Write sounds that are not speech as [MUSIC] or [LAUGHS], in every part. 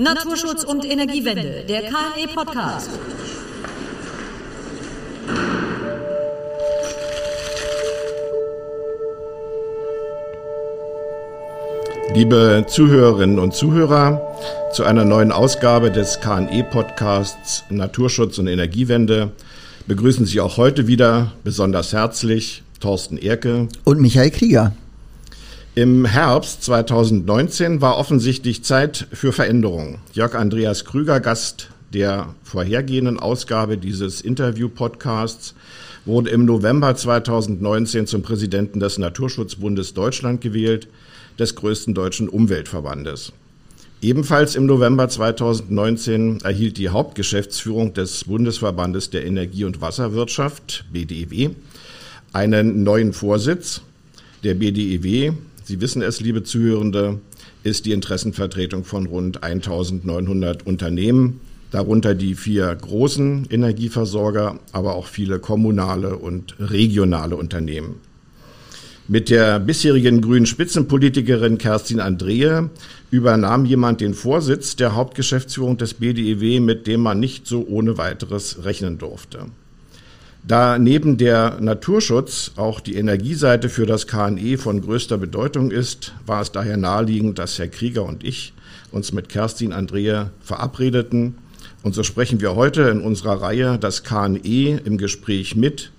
Naturschutz und Energiewende, der KNE Podcast. Liebe Zuhörerinnen und Zuhörer, zu einer neuen Ausgabe des KNE Podcasts Naturschutz und Energiewende begrüßen Sie auch heute wieder besonders herzlich Thorsten Erke und Michael Krieger. Im Herbst 2019 war offensichtlich Zeit für Veränderungen. Jörg Andreas Krüger, Gast der vorhergehenden Ausgabe dieses Interview-Podcasts, wurde im November 2019 zum Präsidenten des Naturschutzbundes Deutschland gewählt, des größten deutschen Umweltverbandes. Ebenfalls im November 2019 erhielt die Hauptgeschäftsführung des Bundesverbandes der Energie- und Wasserwirtschaft, BDEW, einen neuen Vorsitz. Der BDEW Sie wissen es, liebe Zuhörende, ist die Interessenvertretung von rund 1900 Unternehmen, darunter die vier großen Energieversorger, aber auch viele kommunale und regionale Unternehmen. Mit der bisherigen grünen Spitzenpolitikerin Kerstin Andrehe übernahm jemand den Vorsitz der Hauptgeschäftsführung des BDEW, mit dem man nicht so ohne weiteres rechnen durfte. Da neben der Naturschutz auch die Energieseite für das KNE von größter Bedeutung ist, war es daher naheliegend, dass Herr Krieger und ich uns mit Kerstin Andrea verabredeten. Und so sprechen wir heute in unserer Reihe das KNE im Gespräch mit,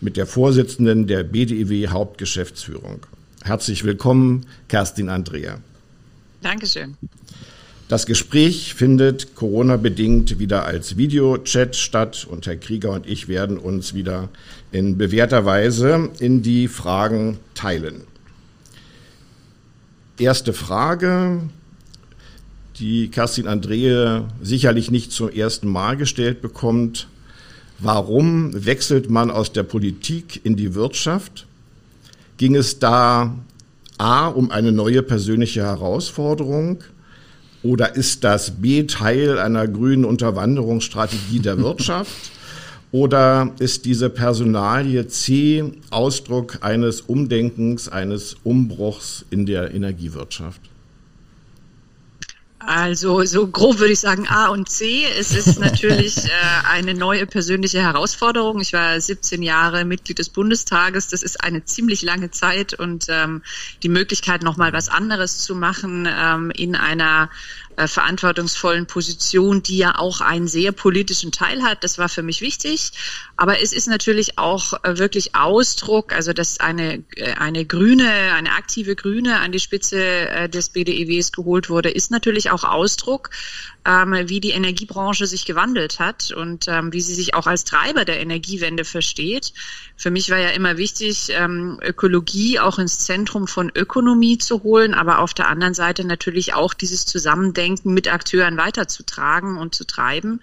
mit der Vorsitzenden der BDEW Hauptgeschäftsführung. Herzlich willkommen, Kerstin Andrea. Dankeschön. Das Gespräch findet Corona-bedingt wieder als Videochat statt und Herr Krieger und ich werden uns wieder in bewährter Weise in die Fragen teilen. Erste Frage, die Kerstin Andrehe sicherlich nicht zum ersten Mal gestellt bekommt. Warum wechselt man aus der Politik in die Wirtschaft? Ging es da A um eine neue persönliche Herausforderung? Oder ist das B Teil einer grünen Unterwanderungsstrategie der [LAUGHS] Wirtschaft? Oder ist diese Personalie C Ausdruck eines Umdenkens, eines Umbruchs in der Energiewirtschaft? Also so grob würde ich sagen A und C. Es ist [LAUGHS] natürlich äh, eine neue persönliche Herausforderung. Ich war 17 Jahre Mitglied des Bundestages. Das ist eine ziemlich lange Zeit und ähm, die Möglichkeit, noch mal was anderes zu machen ähm, in einer äh, verantwortungsvollen Position, die ja auch einen sehr politischen Teil hat. Das war für mich wichtig. Aber es ist natürlich auch äh, wirklich Ausdruck, also dass eine, äh, eine Grüne, eine aktive Grüne an die Spitze äh, des BDEWs geholt wurde, ist natürlich auch Ausdruck, ähm, wie die Energiebranche sich gewandelt hat und ähm, wie sie sich auch als Treiber der Energiewende versteht. Für mich war ja immer wichtig, ähm, Ökologie auch ins Zentrum von Ökonomie zu holen, aber auf der anderen Seite natürlich auch dieses Zusammendenken mit Akteuren weiterzutragen und zu treiben.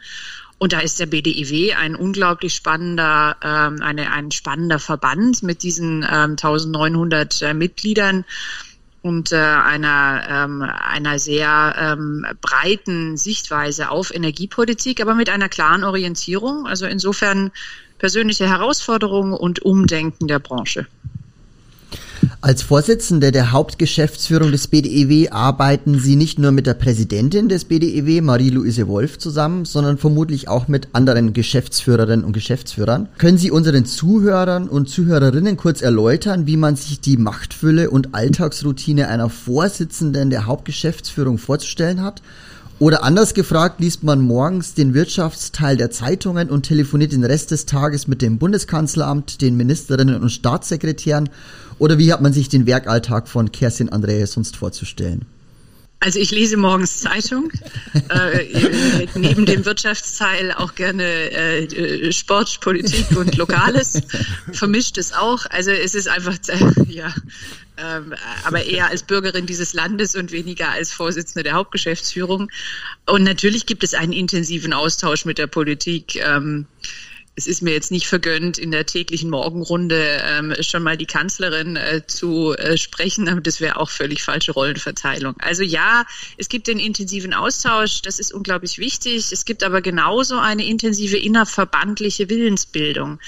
Und da ist der BDIW ein unglaublich spannender, ähm, eine, ein spannender Verband mit diesen ähm, 1900 äh, Mitgliedern und äh, einer, ähm, einer sehr ähm, breiten Sichtweise auf Energiepolitik, aber mit einer klaren Orientierung. Also insofern persönliche Herausforderungen und Umdenken der Branche. Als Vorsitzende der Hauptgeschäftsführung des BDEW arbeiten Sie nicht nur mit der Präsidentin des BDEW, Marie-Louise Wolf, zusammen, sondern vermutlich auch mit anderen Geschäftsführerinnen und Geschäftsführern. Können Sie unseren Zuhörern und Zuhörerinnen kurz erläutern, wie man sich die Machtfülle und Alltagsroutine einer Vorsitzenden der Hauptgeschäftsführung vorzustellen hat? Oder anders gefragt, liest man morgens den Wirtschaftsteil der Zeitungen und telefoniert den Rest des Tages mit dem Bundeskanzleramt, den Ministerinnen und Staatssekretären oder wie hat man sich den Werkalltag von Kerstin Andreas sonst vorzustellen? Also ich lese morgens Zeitung, [LAUGHS] äh, neben dem Wirtschaftsteil auch gerne äh, Sport, Politik und Lokales, vermischt es auch. Also es ist einfach, äh, [LAUGHS] ja, ähm, aber eher als Bürgerin dieses Landes und weniger als Vorsitzende der Hauptgeschäftsführung. Und natürlich gibt es einen intensiven Austausch mit der Politik. Ähm, es ist mir jetzt nicht vergönnt, in der täglichen Morgenrunde ähm, schon mal die Kanzlerin äh, zu äh, sprechen, aber das wäre auch völlig falsche Rollenverteilung. Also ja, es gibt den intensiven Austausch, das ist unglaublich wichtig. Es gibt aber genauso eine intensive innerverbandliche Willensbildung.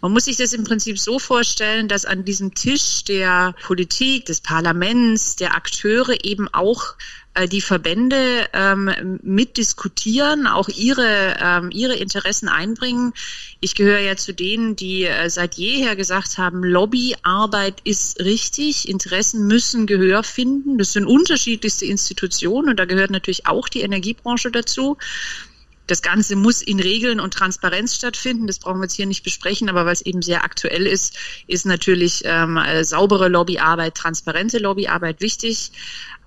Man muss sich das im Prinzip so vorstellen, dass an diesem Tisch der Politik, des Parlaments, der Akteure eben auch die Verbände ähm, mitdiskutieren, auch ihre, ähm, ihre Interessen einbringen. Ich gehöre ja zu denen, die äh, seit jeher gesagt haben, Lobbyarbeit ist richtig, Interessen müssen Gehör finden. Das sind unterschiedlichste Institutionen und da gehört natürlich auch die Energiebranche dazu. Das Ganze muss in Regeln und Transparenz stattfinden. Das brauchen wir jetzt hier nicht besprechen, aber weil es eben sehr aktuell ist, ist natürlich ähm, äh, saubere Lobbyarbeit, transparente Lobbyarbeit wichtig.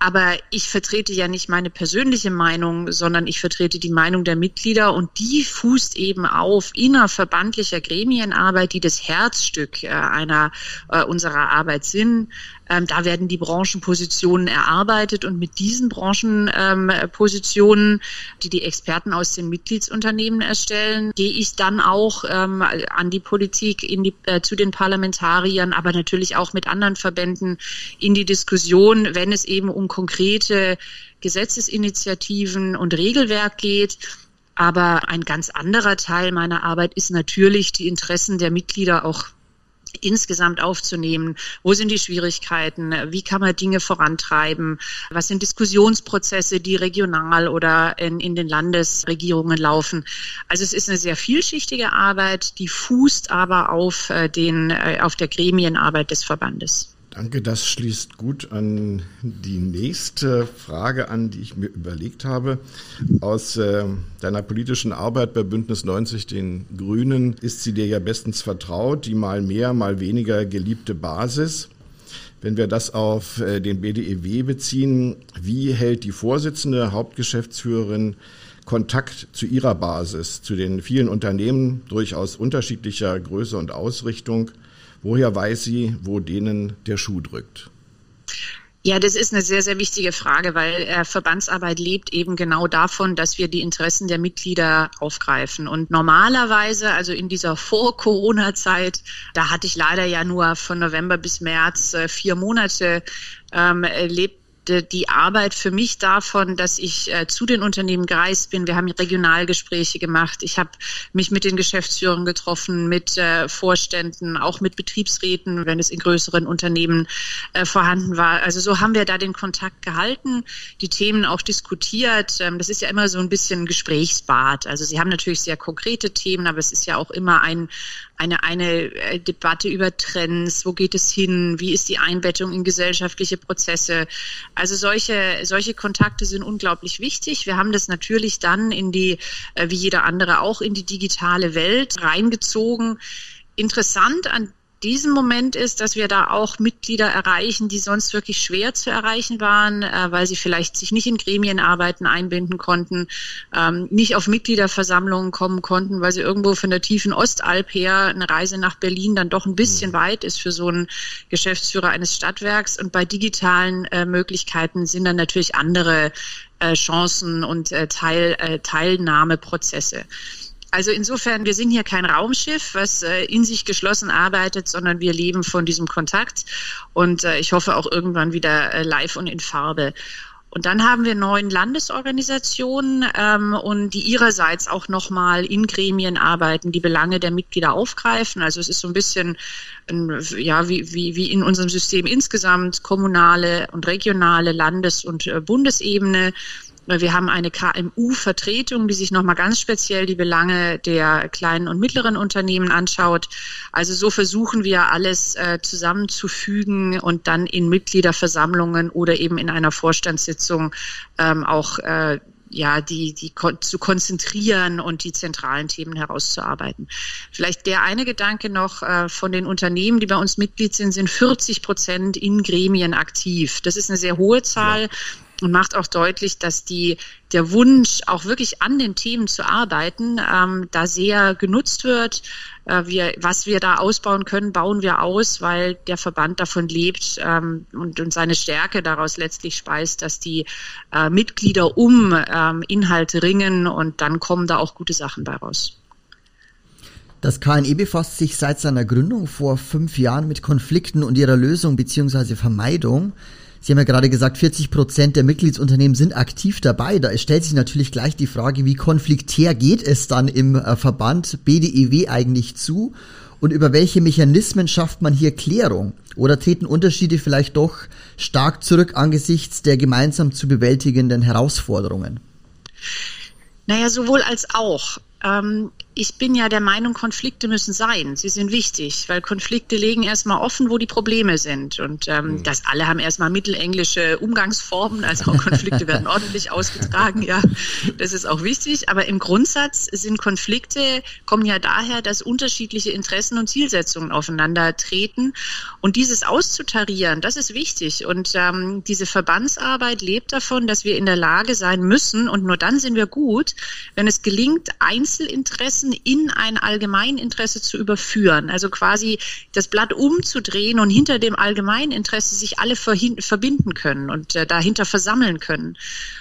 Aber ich vertrete ja nicht meine persönliche Meinung, sondern ich vertrete die Meinung der Mitglieder und die fußt eben auf innerverbandlicher Gremienarbeit, die das Herzstück äh, einer äh, unserer Arbeit sind. Ähm, da werden die Branchenpositionen erarbeitet und mit diesen Branchenpositionen, ähm, die die Experten aus den Mitgliedsunternehmen erstellen, gehe ich dann auch ähm, an die Politik, die, äh, zu den Parlamentariern, aber natürlich auch mit anderen Verbänden in die Diskussion, wenn es eben um konkrete Gesetzesinitiativen und Regelwerk geht. Aber ein ganz anderer Teil meiner Arbeit ist natürlich, die Interessen der Mitglieder auch insgesamt aufzunehmen. Wo sind die Schwierigkeiten? Wie kann man Dinge vorantreiben? Was sind Diskussionsprozesse, die regional oder in, in den Landesregierungen laufen? Also es ist eine sehr vielschichtige Arbeit, die fußt aber auf äh, den, äh, auf der Gremienarbeit des Verbandes. Danke, das schließt gut an die nächste Frage an, die ich mir überlegt habe. Aus äh, deiner politischen Arbeit bei Bündnis 90, den Grünen, ist sie dir ja bestens vertraut, die mal mehr, mal weniger geliebte Basis. Wenn wir das auf äh, den BDEW beziehen, wie hält die Vorsitzende, Hauptgeschäftsführerin Kontakt zu ihrer Basis, zu den vielen Unternehmen durchaus unterschiedlicher Größe und Ausrichtung? Woher weiß sie, wo denen der Schuh drückt? Ja, das ist eine sehr, sehr wichtige Frage, weil äh, Verbandsarbeit lebt eben genau davon, dass wir die Interessen der Mitglieder aufgreifen. Und normalerweise, also in dieser Vor-Corona-Zeit, da hatte ich leider ja nur von November bis März äh, vier Monate ähm, lebt die Arbeit für mich davon, dass ich äh, zu den Unternehmen gereist bin. Wir haben Regionalgespräche gemacht. Ich habe mich mit den Geschäftsführern getroffen, mit äh, Vorständen, auch mit Betriebsräten, wenn es in größeren Unternehmen äh, vorhanden war. Also so haben wir da den Kontakt gehalten, die Themen auch diskutiert. Ähm, das ist ja immer so ein bisschen Gesprächsbad. Also Sie haben natürlich sehr konkrete Themen, aber es ist ja auch immer ein, eine, eine äh, Debatte über Trends, wo geht es hin, wie ist die Einbettung in gesellschaftliche Prozesse. Also solche, solche Kontakte sind unglaublich wichtig. Wir haben das natürlich dann in die, äh, wie jeder andere auch, in die digitale Welt reingezogen. Interessant an diesem Moment ist, dass wir da auch Mitglieder erreichen, die sonst wirklich schwer zu erreichen waren, äh, weil sie vielleicht sich nicht in Gremienarbeiten einbinden konnten, ähm, nicht auf Mitgliederversammlungen kommen konnten, weil sie irgendwo von der tiefen Ostalb her eine Reise nach Berlin dann doch ein bisschen mhm. weit ist für so einen Geschäftsführer eines Stadtwerks. Und bei digitalen äh, Möglichkeiten sind dann natürlich andere äh, Chancen und äh, Teil, äh, Teilnahmeprozesse. Also insofern, wir sind hier kein Raumschiff, was äh, in sich geschlossen arbeitet, sondern wir leben von diesem Kontakt und äh, ich hoffe auch irgendwann wieder äh, live und in Farbe. Und dann haben wir neun Landesorganisationen ähm, und die ihrerseits auch nochmal in Gremien arbeiten, die Belange der Mitglieder aufgreifen. Also es ist so ein bisschen ja, wie, wie, wie in unserem System insgesamt kommunale und regionale Landes- und äh, Bundesebene wir haben eine KMU-Vertretung, die sich nochmal ganz speziell die Belange der kleinen und mittleren Unternehmen anschaut. Also so versuchen wir alles äh, zusammenzufügen und dann in Mitgliederversammlungen oder eben in einer Vorstandssitzung ähm, auch äh, ja, die, die kon zu konzentrieren und die zentralen Themen herauszuarbeiten. Vielleicht der eine Gedanke noch äh, von den Unternehmen, die bei uns Mitglied sind, sind 40 Prozent in Gremien aktiv. Das ist eine sehr hohe Zahl. Ja und macht auch deutlich, dass die, der Wunsch, auch wirklich an den Themen zu arbeiten, ähm, da sehr genutzt wird. Äh, wir, was wir da ausbauen können, bauen wir aus, weil der Verband davon lebt ähm, und, und seine Stärke daraus letztlich speist, dass die äh, Mitglieder um ähm, Inhalte ringen und dann kommen da auch gute Sachen bei raus. Das KNE befasst sich seit seiner Gründung vor fünf Jahren mit Konflikten und ihrer Lösung bzw. Vermeidung. Sie haben ja gerade gesagt, 40 Prozent der Mitgliedsunternehmen sind aktiv dabei. Da stellt sich natürlich gleich die Frage, wie konfliktär geht es dann im äh, Verband BDEW eigentlich zu? Und über welche Mechanismen schafft man hier Klärung? Oder treten Unterschiede vielleicht doch stark zurück angesichts der gemeinsam zu bewältigenden Herausforderungen? Naja, sowohl als auch. Ähm, ich bin ja der Meinung, Konflikte müssen sein. Sie sind wichtig, weil Konflikte legen erstmal offen, wo die Probleme sind. Und ähm, mhm. das alle haben erstmal mittelenglische Umgangsformen, also auch Konflikte werden [LAUGHS] ordentlich ausgetragen, ja. Das ist auch wichtig. Aber im Grundsatz sind Konflikte, kommen ja daher, dass unterschiedliche Interessen und Zielsetzungen aufeinander treten. Und dieses auszutarieren, das ist wichtig. Und ähm, diese Verbandsarbeit lebt davon, dass wir in der Lage sein müssen, und nur dann sind wir gut, wenn es gelingt, Einzelinteressen Interessen in ein Allgemeininteresse zu überführen. Also quasi das Blatt umzudrehen und hinter dem Allgemeininteresse sich alle verbinden können und äh, dahinter versammeln können.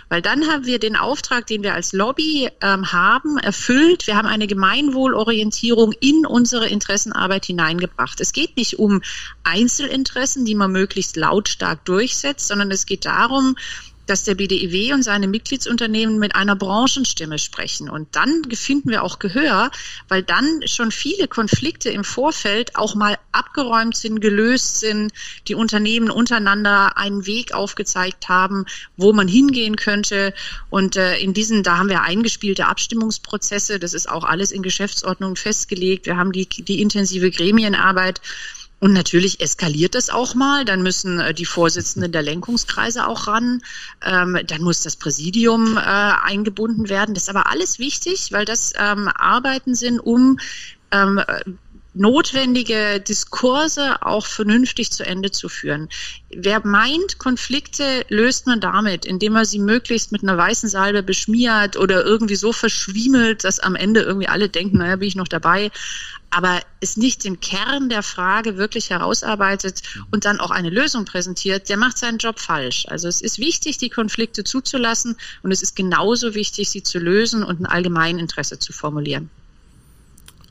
Weil dann haben wir den Auftrag, den wir als Lobby ähm, haben, erfüllt. Wir haben eine Gemeinwohlorientierung in unsere Interessenarbeit hineingebracht. Es geht nicht um Einzelinteressen, die man möglichst lautstark durchsetzt, sondern es geht darum, dass der BDEW und seine Mitgliedsunternehmen mit einer Branchenstimme sprechen. Und dann finden wir auch Gehör, weil dann schon viele Konflikte im Vorfeld auch mal abgeräumt sind, gelöst sind, die Unternehmen untereinander einen Weg aufgezeigt haben, wo man hingehen könnte. Und äh, in diesen, da haben wir eingespielte Abstimmungsprozesse. Das ist auch alles in Geschäftsordnung festgelegt. Wir haben die, die intensive Gremienarbeit. Und natürlich eskaliert das auch mal. Dann müssen äh, die Vorsitzenden der Lenkungskreise auch ran. Ähm, dann muss das Präsidium äh, eingebunden werden. Das ist aber alles wichtig, weil das ähm, Arbeiten sind, um ähm, notwendige Diskurse auch vernünftig zu Ende zu führen. Wer meint, Konflikte löst man damit, indem er sie möglichst mit einer weißen Salbe beschmiert oder irgendwie so verschwiemelt, dass am Ende irgendwie alle denken, naja, bin ich noch dabei aber es nicht den Kern der Frage wirklich herausarbeitet und dann auch eine Lösung präsentiert, der macht seinen Job falsch. Also es ist wichtig, die Konflikte zuzulassen und es ist genauso wichtig, sie zu lösen und ein Allgemeininteresse zu formulieren.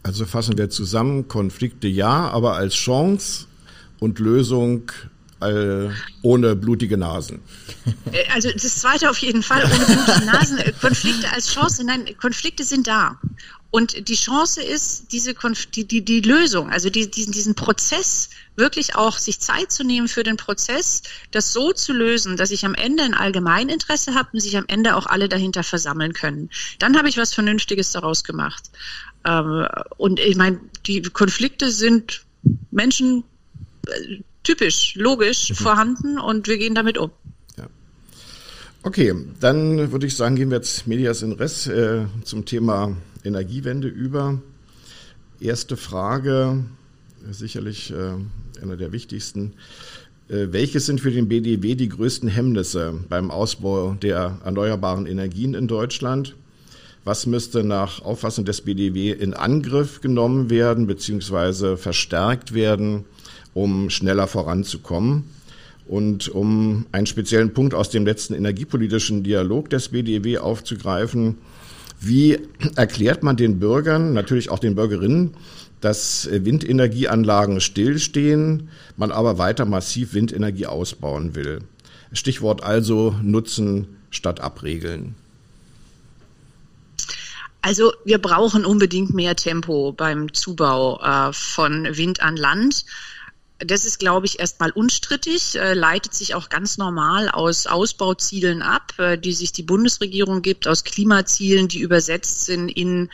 Also fassen wir zusammen, Konflikte ja, aber als Chance und Lösung äh, ohne blutige Nasen. Äh, also das zweite auf jeden Fall, ohne blutige Nasen. Konflikte als Chance, nein, Konflikte sind da. Und die Chance ist, diese Konf die, die, die Lösung, also die, diesen, diesen Prozess wirklich auch sich Zeit zu nehmen für den Prozess, das so zu lösen, dass ich am Ende ein Allgemeininteresse habe und sich am Ende auch alle dahinter versammeln können. Dann habe ich was Vernünftiges daraus gemacht. Ähm, und ich meine, die Konflikte sind Menschen äh, typisch, logisch mhm. vorhanden und wir gehen damit um. Okay, dann würde ich sagen, gehen wir jetzt Medias in Res äh, zum Thema Energiewende über. Erste Frage, sicherlich äh, einer der wichtigsten. Äh, welche sind für den BDW die größten Hemmnisse beim Ausbau der erneuerbaren Energien in Deutschland? Was müsste nach Auffassung des BDW in Angriff genommen werden bzw. verstärkt werden, um schneller voranzukommen? Und um einen speziellen Punkt aus dem letzten energiepolitischen Dialog des BDW aufzugreifen, wie erklärt man den Bürgern, natürlich auch den Bürgerinnen, dass Windenergieanlagen stillstehen, man aber weiter massiv Windenergie ausbauen will? Stichwort also Nutzen statt Abregeln. Also wir brauchen unbedingt mehr Tempo beim Zubau äh, von Wind an Land. Das ist, glaube ich, erstmal unstrittig, äh, leitet sich auch ganz normal aus Ausbauzielen ab, äh, die sich die Bundesregierung gibt, aus Klimazielen, die übersetzt sind in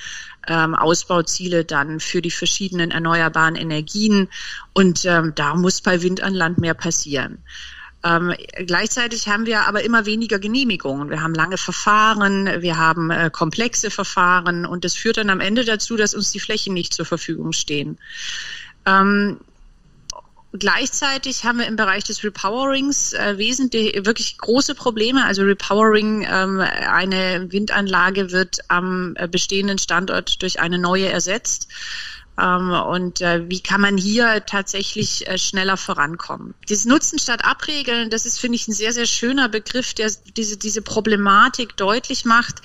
ähm, Ausbauziele dann für die verschiedenen erneuerbaren Energien. Und ähm, da muss bei Wind an Land mehr passieren. Ähm, gleichzeitig haben wir aber immer weniger Genehmigungen. Wir haben lange Verfahren, wir haben äh, komplexe Verfahren und das führt dann am Ende dazu, dass uns die Flächen nicht zur Verfügung stehen. Ähm, Gleichzeitig haben wir im Bereich des Repowerings äh, wesentlich wirklich große Probleme. Also Repowering, ähm, eine Windanlage wird am äh, bestehenden Standort durch eine neue ersetzt. Ähm, und äh, wie kann man hier tatsächlich äh, schneller vorankommen? Dieses Nutzen statt Abregeln, das ist, finde ich, ein sehr, sehr schöner Begriff, der diese, diese Problematik deutlich macht,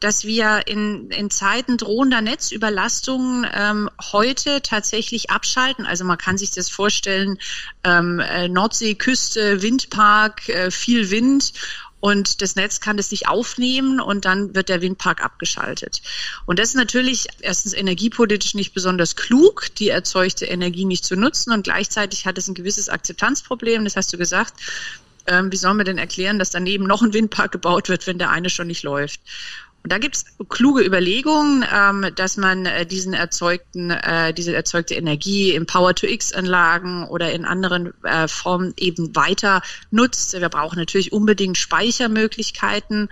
dass wir in, in Zeiten drohender Netzüberlastungen ähm, heute tatsächlich abschalten. Also man kann sich das vorstellen, ähm, äh, Nordseeküste, Windpark, äh, viel Wind und das Netz kann das nicht aufnehmen und dann wird der Windpark abgeschaltet. Und das ist natürlich erstens energiepolitisch nicht besonders klug, die erzeugte Energie nicht zu nutzen und gleichzeitig hat es ein gewisses Akzeptanzproblem, das hast du gesagt. Ähm, wie sollen wir denn erklären, dass daneben noch ein Windpark gebaut wird, wenn der eine schon nicht läuft? Und da gibt es kluge Überlegungen, ähm, dass man äh, diesen erzeugten, äh, diese erzeugte Energie in Power-to-X-Anlagen oder in anderen äh, Formen eben weiter nutzt. Wir brauchen natürlich unbedingt Speichermöglichkeiten,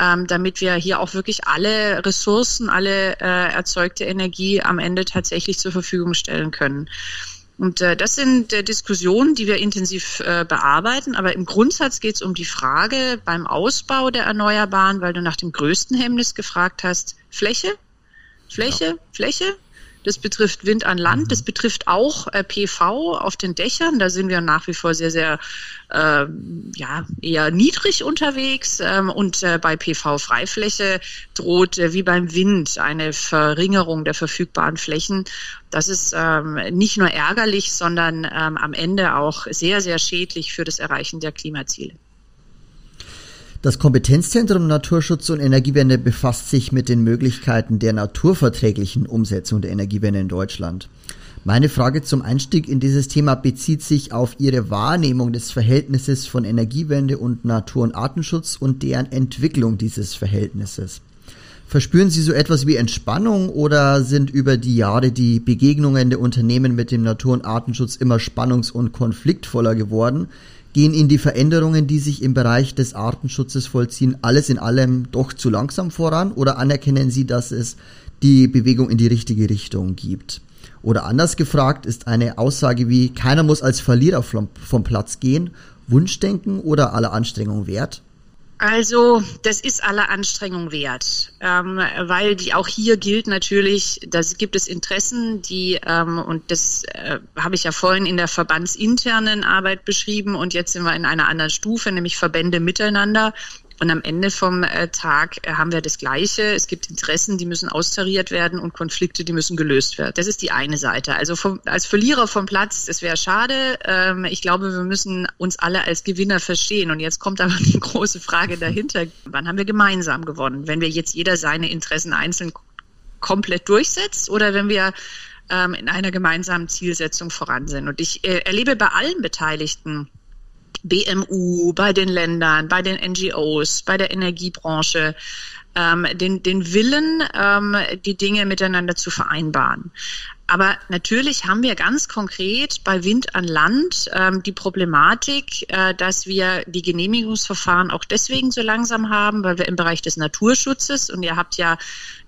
ähm, damit wir hier auch wirklich alle Ressourcen, alle äh, erzeugte Energie am Ende tatsächlich zur Verfügung stellen können. Und äh, das sind äh, Diskussionen, die wir intensiv äh, bearbeiten. Aber im Grundsatz geht es um die Frage beim Ausbau der Erneuerbaren, weil du nach dem größten Hemmnis gefragt hast, Fläche, Fläche, ja. Fläche. Das betrifft Wind an Land, mhm. das betrifft auch äh, PV auf den Dächern. Da sind wir nach wie vor sehr, sehr äh, ja, eher niedrig unterwegs. Ähm, und äh, bei PV-Freifläche droht äh, wie beim Wind eine Verringerung der verfügbaren Flächen. Das ist ähm, nicht nur ärgerlich, sondern ähm, am Ende auch sehr, sehr schädlich für das Erreichen der Klimaziele. Das Kompetenzzentrum Naturschutz und Energiewende befasst sich mit den Möglichkeiten der naturverträglichen Umsetzung der Energiewende in Deutschland. Meine Frage zum Einstieg in dieses Thema bezieht sich auf Ihre Wahrnehmung des Verhältnisses von Energiewende und Natur- und Artenschutz und deren Entwicklung dieses Verhältnisses. Verspüren Sie so etwas wie Entspannung oder sind über die Jahre die Begegnungen der Unternehmen mit dem Natur- und Artenschutz immer spannungs- und konfliktvoller geworden? Gehen Ihnen die Veränderungen, die sich im Bereich des Artenschutzes vollziehen, alles in allem doch zu langsam voran oder anerkennen Sie, dass es die Bewegung in die richtige Richtung gibt? Oder anders gefragt ist eine Aussage wie keiner muss als Verlierer vom, vom Platz gehen, Wunschdenken oder aller Anstrengung wert? Also das ist aller Anstrengung wert, ähm, weil die auch hier gilt natürlich, da gibt es Interessen, die ähm, und das äh, habe ich ja vorhin in der verbandsinternen Arbeit beschrieben und jetzt sind wir in einer anderen Stufe, nämlich Verbände miteinander. Und am Ende vom äh, Tag äh, haben wir das Gleiche. Es gibt Interessen, die müssen austariert werden und Konflikte, die müssen gelöst werden. Das ist die eine Seite. Also vom, als Verlierer vom Platz, das wäre schade. Ähm, ich glaube, wir müssen uns alle als Gewinner verstehen. Und jetzt kommt aber [LAUGHS] die große Frage dahinter. Wann haben wir gemeinsam gewonnen? Wenn wir jetzt jeder seine Interessen einzeln komplett durchsetzt oder wenn wir ähm, in einer gemeinsamen Zielsetzung voran sind. Und ich äh, erlebe bei allen Beteiligten, BMU, bei den Ländern, bei den NGOs, bei der Energiebranche, ähm, den, den Willen, ähm, die Dinge miteinander zu vereinbaren. Aber natürlich haben wir ganz konkret bei Wind an Land ähm, die Problematik, äh, dass wir die Genehmigungsverfahren auch deswegen so langsam haben, weil wir im Bereich des Naturschutzes, und ihr habt ja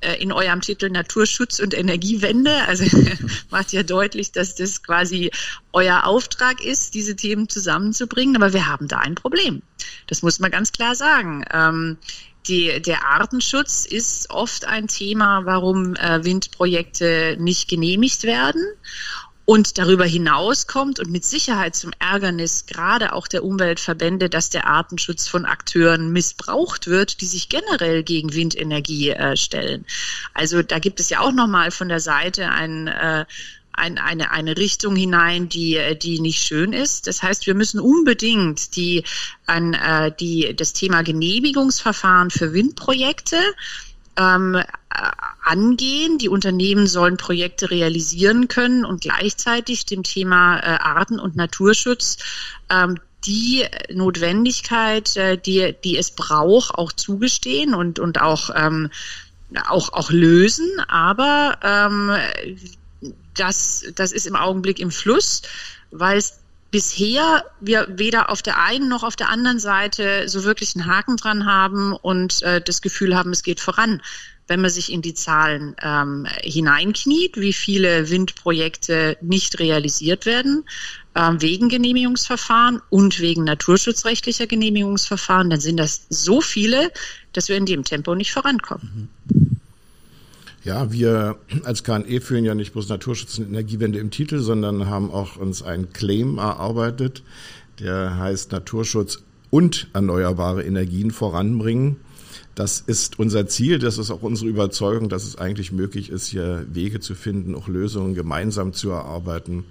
äh, in eurem Titel Naturschutz und Energiewende, also [LAUGHS] macht ja deutlich, dass das quasi euer Auftrag ist, diese Themen zusammenzubringen. Aber wir haben da ein Problem. Das muss man ganz klar sagen. Ähm, die, der Artenschutz ist oft ein Thema, warum äh, Windprojekte nicht genehmigt werden. Und darüber hinaus kommt und mit Sicherheit zum Ärgernis gerade auch der Umweltverbände, dass der Artenschutz von Akteuren missbraucht wird, die sich generell gegen Windenergie äh, stellen. Also da gibt es ja auch nochmal von der Seite ein äh, ein, eine, eine Richtung hinein, die, die nicht schön ist. Das heißt, wir müssen unbedingt die, an, äh, die, das Thema Genehmigungsverfahren für Windprojekte ähm, äh, angehen. Die Unternehmen sollen Projekte realisieren können und gleichzeitig dem Thema äh, Arten- und Naturschutz ähm, die Notwendigkeit, äh, die, die es braucht, auch zugestehen und, und auch, ähm, auch, auch lösen. Aber ähm, das, das ist im Augenblick im Fluss, weil es bisher wir weder auf der einen noch auf der anderen Seite so wirklich einen Haken dran haben und äh, das Gefühl haben, es geht voran. Wenn man sich in die Zahlen ähm, hineinkniet, wie viele Windprojekte nicht realisiert werden, ähm, wegen Genehmigungsverfahren und wegen naturschutzrechtlicher Genehmigungsverfahren, dann sind das so viele, dass wir in dem Tempo nicht vorankommen. Mhm. Ja, wir als KNE führen ja nicht bloß Naturschutz und Energiewende im Titel, sondern haben auch uns einen Claim erarbeitet, der heißt Naturschutz und erneuerbare Energien voranbringen. Das ist unser Ziel, das ist auch unsere Überzeugung, dass es eigentlich möglich ist, hier Wege zu finden, auch Lösungen gemeinsam zu erarbeiten,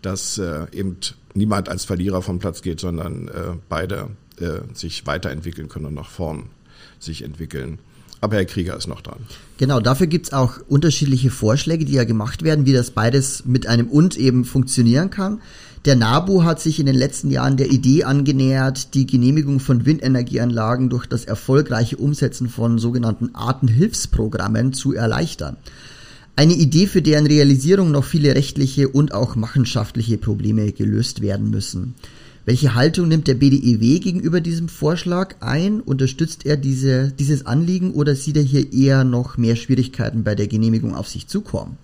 dass äh, eben niemand als Verlierer vom Platz geht, sondern äh, beide äh, sich weiterentwickeln können und nach vorn sich entwickeln. Aber Herr Krieger ist noch dran. Genau, dafür gibt's auch unterschiedliche Vorschläge, die ja gemacht werden, wie das beides mit einem und eben funktionieren kann. Der NABU hat sich in den letzten Jahren der Idee angenähert, die Genehmigung von Windenergieanlagen durch das erfolgreiche Umsetzen von sogenannten Artenhilfsprogrammen zu erleichtern. Eine Idee, für deren Realisierung noch viele rechtliche und auch machenschaftliche Probleme gelöst werden müssen. Welche Haltung nimmt der BDEW gegenüber diesem Vorschlag ein? Unterstützt er diese, dieses Anliegen oder sieht er hier eher noch mehr Schwierigkeiten bei der Genehmigung auf sich zukommen?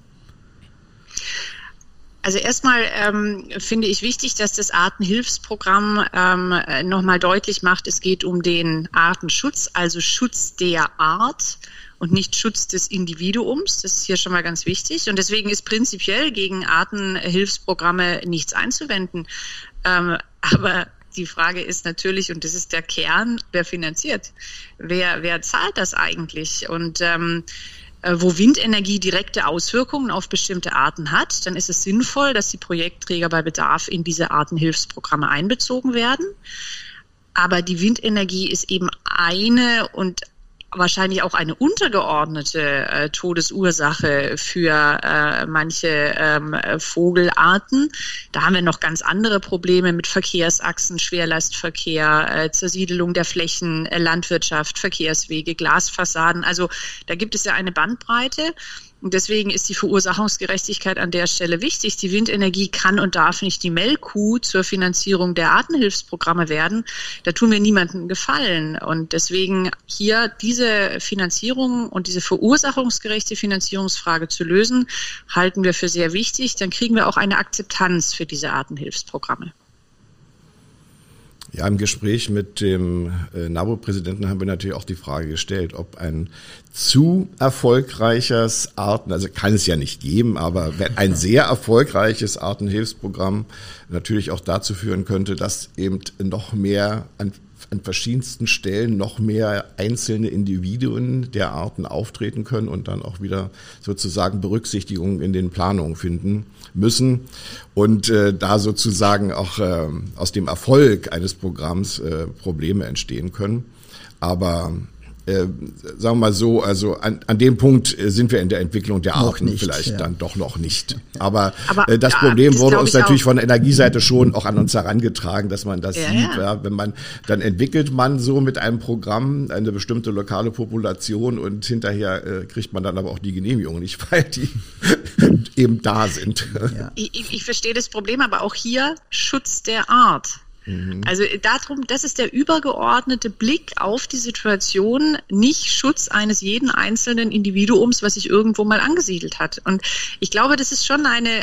Also erstmal ähm, finde ich wichtig, dass das Artenhilfsprogramm ähm, nochmal deutlich macht, es geht um den Artenschutz, also Schutz der Art und nicht Schutz des Individuums. Das ist hier schon mal ganz wichtig. Und deswegen ist prinzipiell gegen Artenhilfsprogramme nichts einzuwenden. Ähm, aber die Frage ist natürlich, und das ist der Kern, wer finanziert? Wer, wer zahlt das eigentlich? Und ähm, äh, wo Windenergie direkte Auswirkungen auf bestimmte Arten hat, dann ist es sinnvoll, dass die Projektträger bei Bedarf in diese Artenhilfsprogramme einbezogen werden. Aber die Windenergie ist eben eine und wahrscheinlich auch eine untergeordnete äh, Todesursache für äh, manche ähm, Vogelarten. Da haben wir noch ganz andere Probleme mit Verkehrsachsen, Schwerlastverkehr, äh, Zersiedelung der Flächen, äh, Landwirtschaft, Verkehrswege, Glasfassaden. Also da gibt es ja eine Bandbreite. Und deswegen ist die Verursachungsgerechtigkeit an der Stelle wichtig. Die Windenergie kann und darf nicht die Melkkuh zur Finanzierung der Artenhilfsprogramme werden. Da tun wir niemandem Gefallen. Und deswegen hier diese Finanzierung und diese verursachungsgerechte Finanzierungsfrage zu lösen, halten wir für sehr wichtig. Dann kriegen wir auch eine Akzeptanz für diese Artenhilfsprogramme. Ja, im Gespräch mit dem äh, NABU-Präsidenten haben wir natürlich auch die Frage gestellt, ob ein zu erfolgreiches Arten, also kann es ja nicht geben, aber ein sehr erfolgreiches Artenhilfsprogramm natürlich auch dazu führen könnte, dass eben noch mehr an an verschiedensten Stellen noch mehr einzelne Individuen der Arten auftreten können und dann auch wieder sozusagen Berücksichtigung in den Planungen finden müssen und äh, da sozusagen auch äh, aus dem Erfolg eines Programms äh, Probleme entstehen können. Aber äh, sagen wir mal so, also an, an dem Punkt äh, sind wir in der Entwicklung der Arten nicht, vielleicht ja. dann doch noch nicht. Aber, Aber äh, das ja, Problem das wurde uns natürlich auch. von der Energieseite schon auch an uns herangetragen, dass man das ja, sieht. Ja. wenn man, dann entwickelt man so mit einem Programm eine bestimmte lokale Population und hinterher äh, kriegt man dann aber auch die Genehmigung nicht, [LAUGHS] weil die eben da sind. Ich, ich verstehe das Problem, aber auch hier Schutz der Art. Mhm. Also äh, darum, das ist der übergeordnete Blick auf die Situation, nicht Schutz eines jeden einzelnen Individuums, was sich irgendwo mal angesiedelt hat. Und ich glaube, das ist schon eine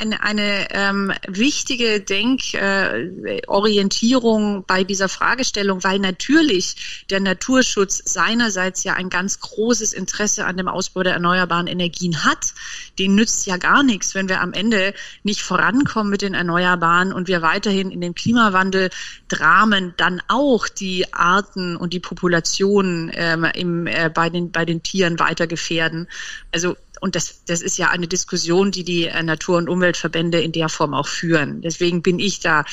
eine, eine ähm, wichtige Denkorientierung äh, bei dieser Fragestellung, weil natürlich der Naturschutz seinerseits ja ein ganz großes Interesse an dem Ausbau der erneuerbaren Energien hat. Den nützt ja gar nichts, wenn wir am Ende nicht vorankommen mit den Erneuerbaren und wir weiterhin in dem Klimawandel Dramen dann auch die Arten und die Populationen ähm, im, äh, bei, den, bei den Tieren weiter gefährden. Also und das, das ist ja eine Diskussion, die die äh, Natur- und Umweltverbände in der Form auch führen. Deswegen bin ich da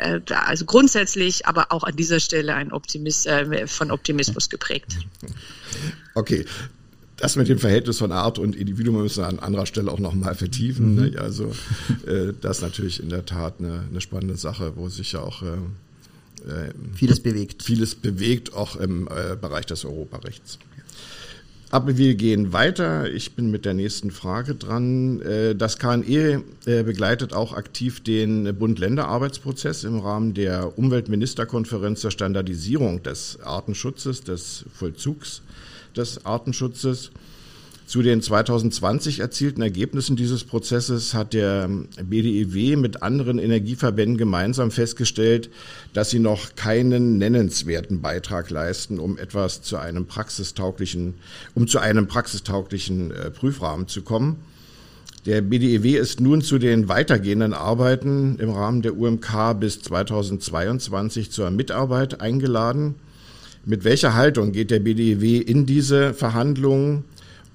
äh, also grundsätzlich, aber auch an dieser Stelle ein Optimist, äh, von Optimismus geprägt. Okay. Das mit dem Verhältnis von Art und Individuum müssen wir an anderer Stelle auch nochmal vertiefen. Mhm. Ne? Also äh, das ist natürlich in der Tat eine, eine spannende Sache, wo sich ja auch äh, äh vieles bewegt. Vieles bewegt, auch im äh, Bereich des Europarechts. Aber wir gehen weiter. Ich bin mit der nächsten Frage dran. Äh, das KNE äh, begleitet auch aktiv den Bund-Länder-Arbeitsprozess im Rahmen der Umweltministerkonferenz zur Standardisierung des Artenschutzes, des Vollzugs des Artenschutzes. Zu den 2020 erzielten Ergebnissen dieses Prozesses hat der BDEW mit anderen Energieverbänden gemeinsam festgestellt, dass sie noch keinen nennenswerten Beitrag leisten, um etwas zu einem praxistauglichen, um zu einem praxistauglichen äh, Prüfrahmen zu kommen. Der BDEW ist nun zu den weitergehenden Arbeiten im Rahmen der UMK bis 2022 zur Mitarbeit eingeladen. Mit welcher Haltung geht der BDEW in diese Verhandlungen?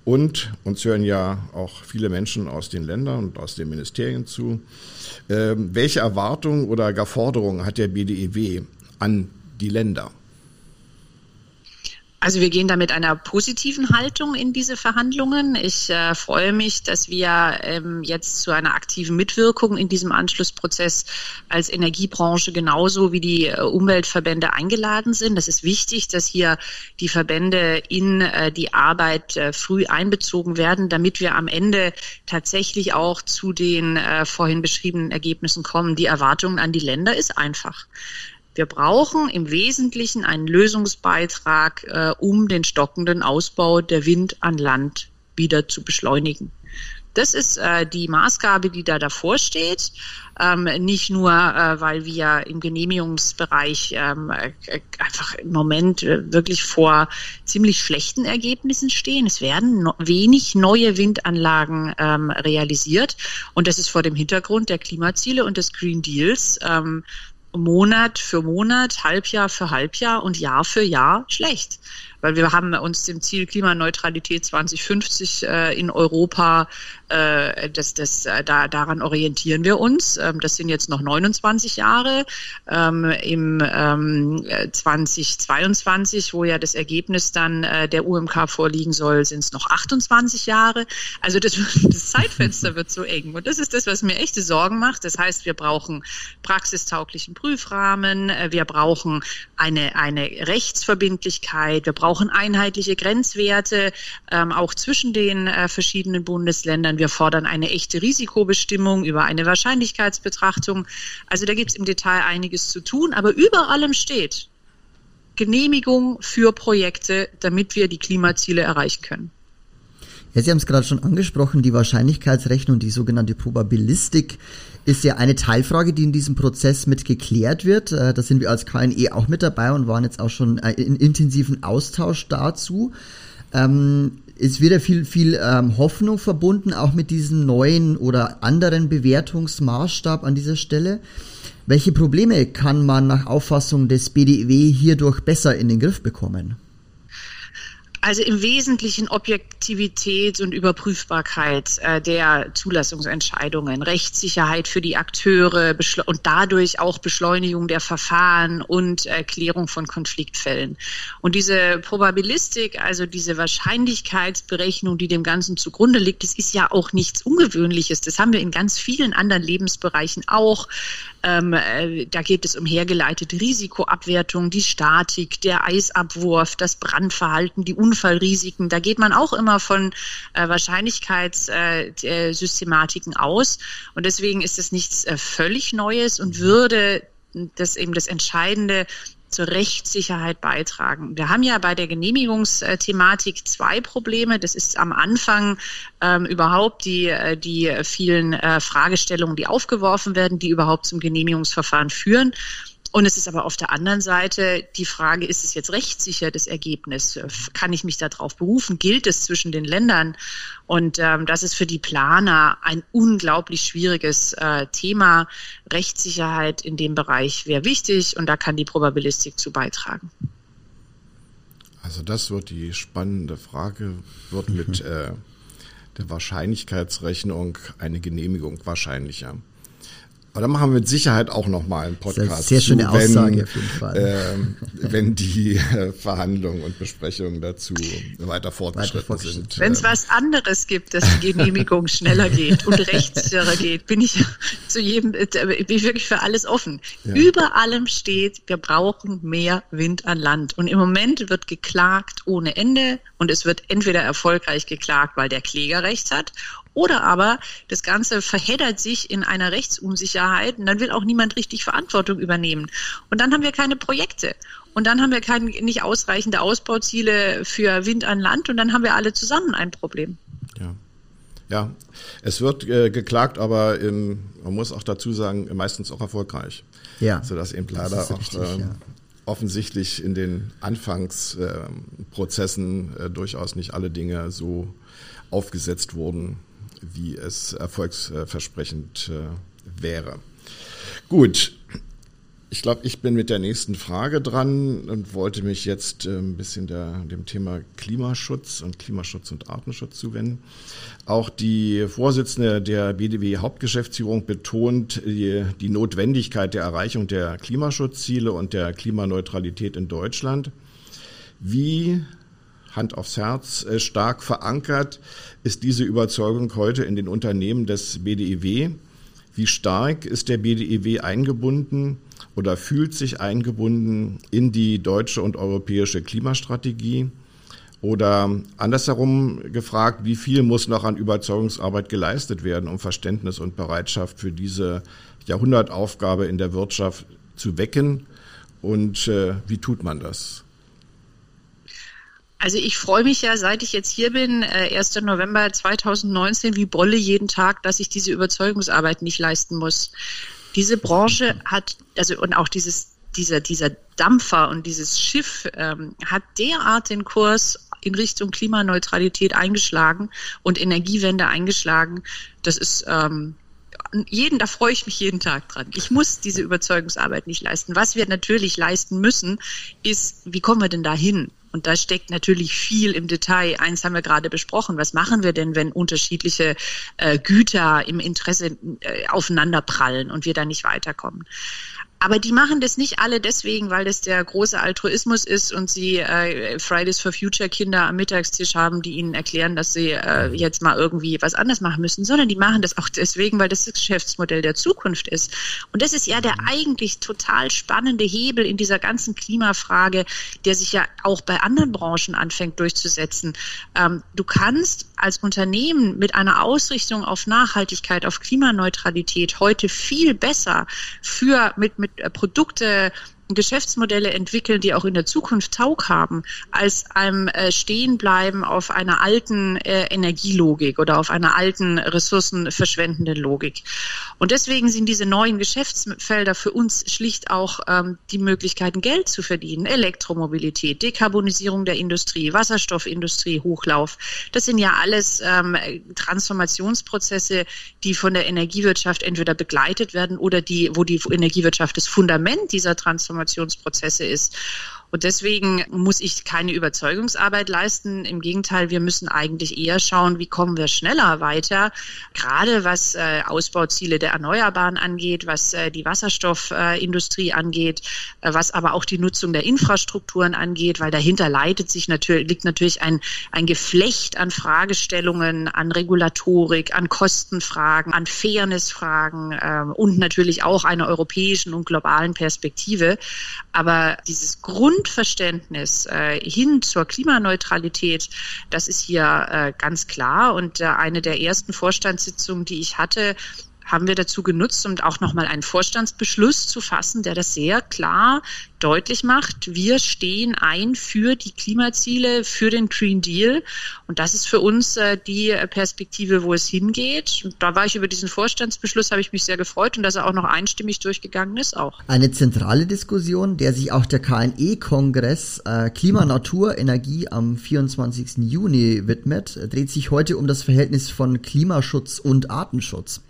Und uns hören ja auch viele Menschen aus den Ländern und aus den Ministerien zu. Ähm, welche Erwartungen oder gar Forderungen hat der BDEW an die Länder? Also wir gehen da mit einer positiven Haltung in diese Verhandlungen. Ich äh, freue mich, dass wir ähm, jetzt zu einer aktiven Mitwirkung in diesem Anschlussprozess als Energiebranche genauso wie die äh, Umweltverbände eingeladen sind. Das ist wichtig, dass hier die Verbände in äh, die Arbeit äh, früh einbezogen werden, damit wir am Ende tatsächlich auch zu den äh, vorhin beschriebenen Ergebnissen kommen. Die Erwartungen an die Länder ist einfach. Wir brauchen im Wesentlichen einen Lösungsbeitrag, äh, um den stockenden Ausbau der Wind an Land wieder zu beschleunigen. Das ist äh, die Maßgabe, die da davor steht. Ähm, nicht nur, äh, weil wir im Genehmigungsbereich ähm, äh, einfach im Moment äh, wirklich vor ziemlich schlechten Ergebnissen stehen. Es werden no wenig neue Windanlagen ähm, realisiert. Und das ist vor dem Hintergrund der Klimaziele und des Green Deals ähm, Monat für Monat, Halbjahr für Halbjahr und Jahr für Jahr schlecht weil wir haben uns dem Ziel Klimaneutralität 2050 äh, in Europa, äh, das, das, äh, da, daran orientieren wir uns. Ähm, das sind jetzt noch 29 Jahre. Ähm, Im ähm, 2022, wo ja das Ergebnis dann äh, der UMK vorliegen soll, sind es noch 28 Jahre. Also das, [LAUGHS] das Zeitfenster wird so eng. Und das ist das, was mir echte Sorgen macht. Das heißt, wir brauchen praxistauglichen Prüfrahmen, äh, wir brauchen eine, eine Rechtsverbindlichkeit, wir brauchen brauchen einheitliche Grenzwerte, ähm, auch zwischen den äh, verschiedenen Bundesländern. Wir fordern eine echte Risikobestimmung über eine Wahrscheinlichkeitsbetrachtung. Also da gibt es im Detail einiges zu tun, aber über allem steht Genehmigung für Projekte, damit wir die Klimaziele erreichen können. Ja, Sie haben es gerade schon angesprochen, die Wahrscheinlichkeitsrechnung, die sogenannte Probabilistik ist ja eine Teilfrage, die in diesem Prozess mit geklärt wird. Äh, da sind wir als KNE auch mit dabei und waren jetzt auch schon äh, in intensiven Austausch dazu. Ähm, wird ja viel, viel ähm, Hoffnung verbunden, auch mit diesem neuen oder anderen Bewertungsmaßstab an dieser Stelle. Welche Probleme kann man nach Auffassung des BDW hierdurch besser in den Griff bekommen? Also im Wesentlichen Objektivität und Überprüfbarkeit äh, der Zulassungsentscheidungen, Rechtssicherheit für die Akteure und dadurch auch Beschleunigung der Verfahren und Erklärung von Konfliktfällen. Und diese Probabilistik, also diese Wahrscheinlichkeitsberechnung, die dem Ganzen zugrunde liegt, das ist ja auch nichts Ungewöhnliches. Das haben wir in ganz vielen anderen Lebensbereichen auch. Ähm, äh, da geht es um hergeleitete Risikoabwertung, die Statik, der Eisabwurf, das Brandverhalten, die Unfallrisiken. Da geht man auch immer von äh, Wahrscheinlichkeitssystematiken äh, aus. Und deswegen ist es nichts äh, völlig Neues und würde das eben das Entscheidende zur Rechtssicherheit beitragen. Wir haben ja bei der Genehmigungsthematik zwei Probleme. Das ist am Anfang ähm, überhaupt die, äh, die vielen äh, Fragestellungen, die aufgeworfen werden, die überhaupt zum Genehmigungsverfahren führen. Und es ist aber auf der anderen Seite die Frage, ist es jetzt rechtssicher, das Ergebnis? Kann ich mich darauf berufen? Gilt es zwischen den Ländern? Und ähm, das ist für die Planer ein unglaublich schwieriges äh, Thema. Rechtssicherheit in dem Bereich wäre wichtig und da kann die Probabilistik zu beitragen. Also das wird die spannende Frage, wird mit [LAUGHS] äh, der Wahrscheinlichkeitsrechnung eine Genehmigung wahrscheinlicher. Aber da machen wir mit Sicherheit auch noch mal einen Podcast. Das ist sehr schöne zu, Aussage auf jeden Fall. Äh, wenn die äh, Verhandlungen und Besprechungen dazu weiter fortgeschritten, weiter sind. Wenn es was anderes gibt, dass die Genehmigung schneller geht und rechtssicherer geht, bin ich [LAUGHS] zu jedem, äh, bin ich wirklich für alles offen. Ja. Über allem steht, wir brauchen mehr Wind an Land. Und im Moment wird geklagt ohne Ende und es wird entweder erfolgreich geklagt, weil der Kläger recht hat oder aber das Ganze verheddert sich in einer Rechtsunsicherheit und dann will auch niemand richtig Verantwortung übernehmen. Und dann haben wir keine Projekte. Und dann haben wir kein, nicht ausreichende Ausbauziele für Wind an Land und dann haben wir alle zusammen ein Problem. Ja. Ja, es wird äh, geklagt, aber in, man muss auch dazu sagen, meistens auch erfolgreich. Ja. Sodass eben leider auch richtig, äh, ja. offensichtlich in den Anfangsprozessen äh, durchaus nicht alle Dinge so aufgesetzt wurden, wie es erfolgsversprechend äh, wäre. Gut. Ich glaube, ich bin mit der nächsten Frage dran und wollte mich jetzt äh, ein bisschen der, dem Thema Klimaschutz und Klimaschutz und Artenschutz zuwenden. Auch die Vorsitzende der BDW Hauptgeschäftsführung betont die, die Notwendigkeit der Erreichung der Klimaschutzziele und der Klimaneutralität in Deutschland. Wie Hand aufs Herz, äh, stark verankert ist diese Überzeugung heute in den Unternehmen des BDEW. Wie stark ist der BDEW eingebunden oder fühlt sich eingebunden in die deutsche und europäische Klimastrategie? Oder andersherum gefragt, wie viel muss noch an Überzeugungsarbeit geleistet werden, um Verständnis und Bereitschaft für diese Jahrhundertaufgabe in der Wirtschaft zu wecken? Und äh, wie tut man das? Also ich freue mich ja, seit ich jetzt hier bin, äh, 1. November 2019, wie Bolle jeden Tag, dass ich diese Überzeugungsarbeit nicht leisten muss. Diese Branche hat, also und auch dieses dieser, dieser Dampfer und dieses Schiff ähm, hat derart den Kurs in Richtung Klimaneutralität eingeschlagen und Energiewende eingeschlagen. Das ist ähm, jeden, da freue ich mich jeden Tag dran. Ich muss diese Überzeugungsarbeit nicht leisten. Was wir natürlich leisten müssen, ist, wie kommen wir denn da hin? Und da steckt natürlich viel im Detail. Eins haben wir gerade besprochen. Was machen wir denn, wenn unterschiedliche äh, Güter im Interesse äh, aufeinanderprallen und wir da nicht weiterkommen? Aber die machen das nicht alle deswegen, weil das der große Altruismus ist und sie äh, Fridays for Future Kinder am Mittagstisch haben, die ihnen erklären, dass sie äh, jetzt mal irgendwie was anderes machen müssen, sondern die machen das auch deswegen, weil das das Geschäftsmodell der Zukunft ist. Und das ist ja der eigentlich total spannende Hebel in dieser ganzen Klimafrage, der sich ja auch bei anderen Branchen anfängt durchzusetzen. Ähm, du kannst als Unternehmen mit einer Ausrichtung auf Nachhaltigkeit, auf Klimaneutralität heute viel besser für mit, mit äh, Produkte Geschäftsmodelle entwickeln, die auch in der Zukunft Taug haben, als einem äh, Stehenbleiben auf einer alten äh, Energielogik oder auf einer alten ressourcenverschwendenden Logik. Und deswegen sind diese neuen Geschäftsfelder für uns schlicht auch ähm, die Möglichkeiten, Geld zu verdienen. Elektromobilität, Dekarbonisierung der Industrie, Wasserstoffindustrie, Hochlauf. Das sind ja alles ähm, Transformationsprozesse, die von der Energiewirtschaft entweder begleitet werden oder die, wo die Energiewirtschaft das Fundament dieser Transformation Transformationsprozesse ist. Und deswegen muss ich keine Überzeugungsarbeit leisten. Im Gegenteil, wir müssen eigentlich eher schauen, wie kommen wir schneller weiter, gerade was äh, Ausbauziele der Erneuerbaren angeht, was äh, die Wasserstoffindustrie äh, angeht, was aber auch die Nutzung der Infrastrukturen angeht, weil dahinter leitet sich natürlich, liegt natürlich ein, ein Geflecht an Fragestellungen, an Regulatorik, an Kostenfragen, an Fairnessfragen äh, und natürlich auch einer europäischen und globalen Perspektive. Aber dieses Grund Grundverständnis äh, hin zur Klimaneutralität, das ist hier äh, ganz klar. Und äh, eine der ersten Vorstandssitzungen, die ich hatte, haben wir dazu genutzt, um auch nochmal einen Vorstandsbeschluss zu fassen, der das sehr klar deutlich macht. Wir stehen ein für die Klimaziele, für den Green Deal. Und das ist für uns äh, die Perspektive, wo es hingeht. Und da war ich über diesen Vorstandsbeschluss, habe ich mich sehr gefreut und dass er auch noch einstimmig durchgegangen ist auch. Eine zentrale Diskussion, der sich auch der KNE-Kongress äh, Klima, Natur, Energie am 24. Juni widmet, dreht sich heute um das Verhältnis von Klimaschutz und Artenschutz.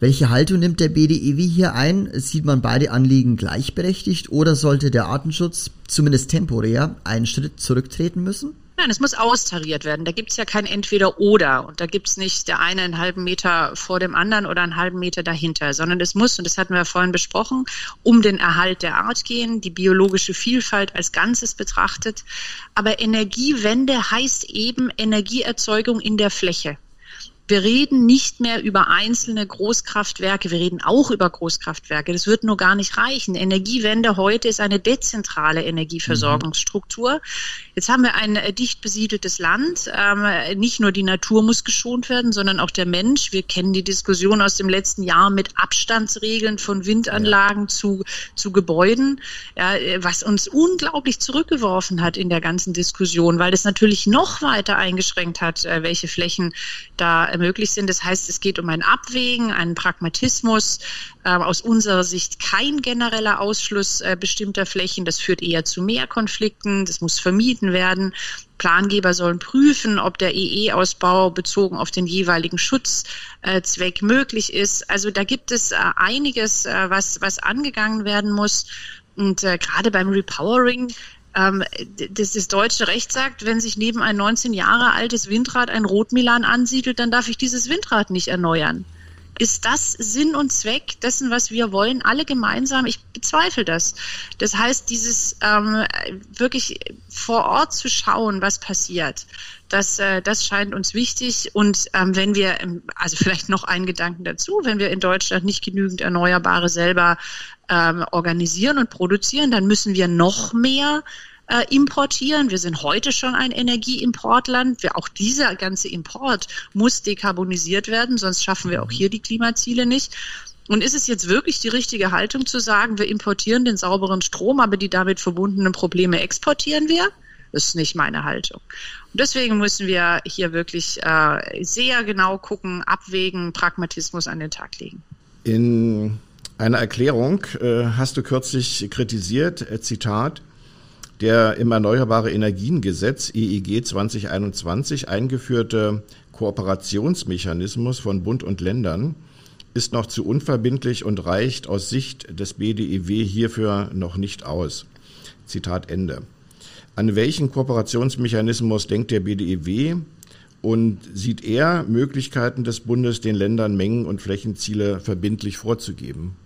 Welche Haltung nimmt der BDEW hier ein? Sieht man beide Anliegen gleichberechtigt oder sollte der Artenschutz zumindest temporär einen Schritt zurücktreten müssen? Nein, es muss austariert werden. Da gibt es ja kein Entweder-Oder. Und da gibt es nicht der eine einen halben Meter vor dem anderen oder einen halben Meter dahinter, sondern es muss, und das hatten wir vorhin besprochen, um den Erhalt der Art gehen, die biologische Vielfalt als Ganzes betrachtet. Aber Energiewende heißt eben Energieerzeugung in der Fläche. Wir reden nicht mehr über einzelne Großkraftwerke, wir reden auch über Großkraftwerke. Das wird nur gar nicht reichen. Energiewende heute ist eine dezentrale Energieversorgungsstruktur. Jetzt haben wir ein äh, dicht besiedeltes Land. Ähm, nicht nur die Natur muss geschont werden, sondern auch der Mensch. Wir kennen die Diskussion aus dem letzten Jahr mit Abstandsregeln von Windanlagen ja. zu, zu Gebäuden, äh, was uns unglaublich zurückgeworfen hat in der ganzen Diskussion, weil das natürlich noch weiter eingeschränkt hat, äh, welche Flächen da möglich sind. Das heißt, es geht um ein Abwägen, einen Pragmatismus, äh, aus unserer Sicht kein genereller Ausschluss äh, bestimmter Flächen. Das führt eher zu mehr Konflikten. Das muss vermieden werden. Plangeber sollen prüfen, ob der EE-Ausbau bezogen auf den jeweiligen Schutzzweck möglich ist. Also da gibt es äh, einiges, äh, was, was angegangen werden muss. Und äh, gerade beim Repowering ähm, das, das deutsche Recht sagt, wenn sich neben ein 19 Jahre altes Windrad ein Rotmilan ansiedelt, dann darf ich dieses Windrad nicht erneuern. Ist das Sinn und Zweck dessen, was wir wollen, alle gemeinsam? Ich bezweifle das. Das heißt, dieses ähm, wirklich vor Ort zu schauen, was passiert, das, äh, das scheint uns wichtig. Und ähm, wenn wir, also vielleicht noch einen Gedanken dazu, wenn wir in Deutschland nicht genügend Erneuerbare selber ähm, organisieren und produzieren, dann müssen wir noch mehr äh, importieren. Wir sind heute schon ein Energieimportland. Wir, auch dieser ganze Import muss dekarbonisiert werden, sonst schaffen wir auch hier die Klimaziele nicht. Und ist es jetzt wirklich die richtige Haltung zu sagen, wir importieren den sauberen Strom, aber die damit verbundenen Probleme exportieren wir? Das ist nicht meine Haltung. Und deswegen müssen wir hier wirklich äh, sehr genau gucken, abwägen, Pragmatismus an den Tag legen. In einer Erklärung äh, hast du kürzlich kritisiert, äh, Zitat, der im Erneuerbare Energiengesetz EEG 2021 eingeführte Kooperationsmechanismus von Bund und Ländern ist noch zu unverbindlich und reicht aus Sicht des BDEW hierfür noch nicht aus. Zitat Ende. An welchen Kooperationsmechanismus denkt der BDEW und sieht er Möglichkeiten des Bundes, den Ländern Mengen- und Flächenziele verbindlich vorzugeben?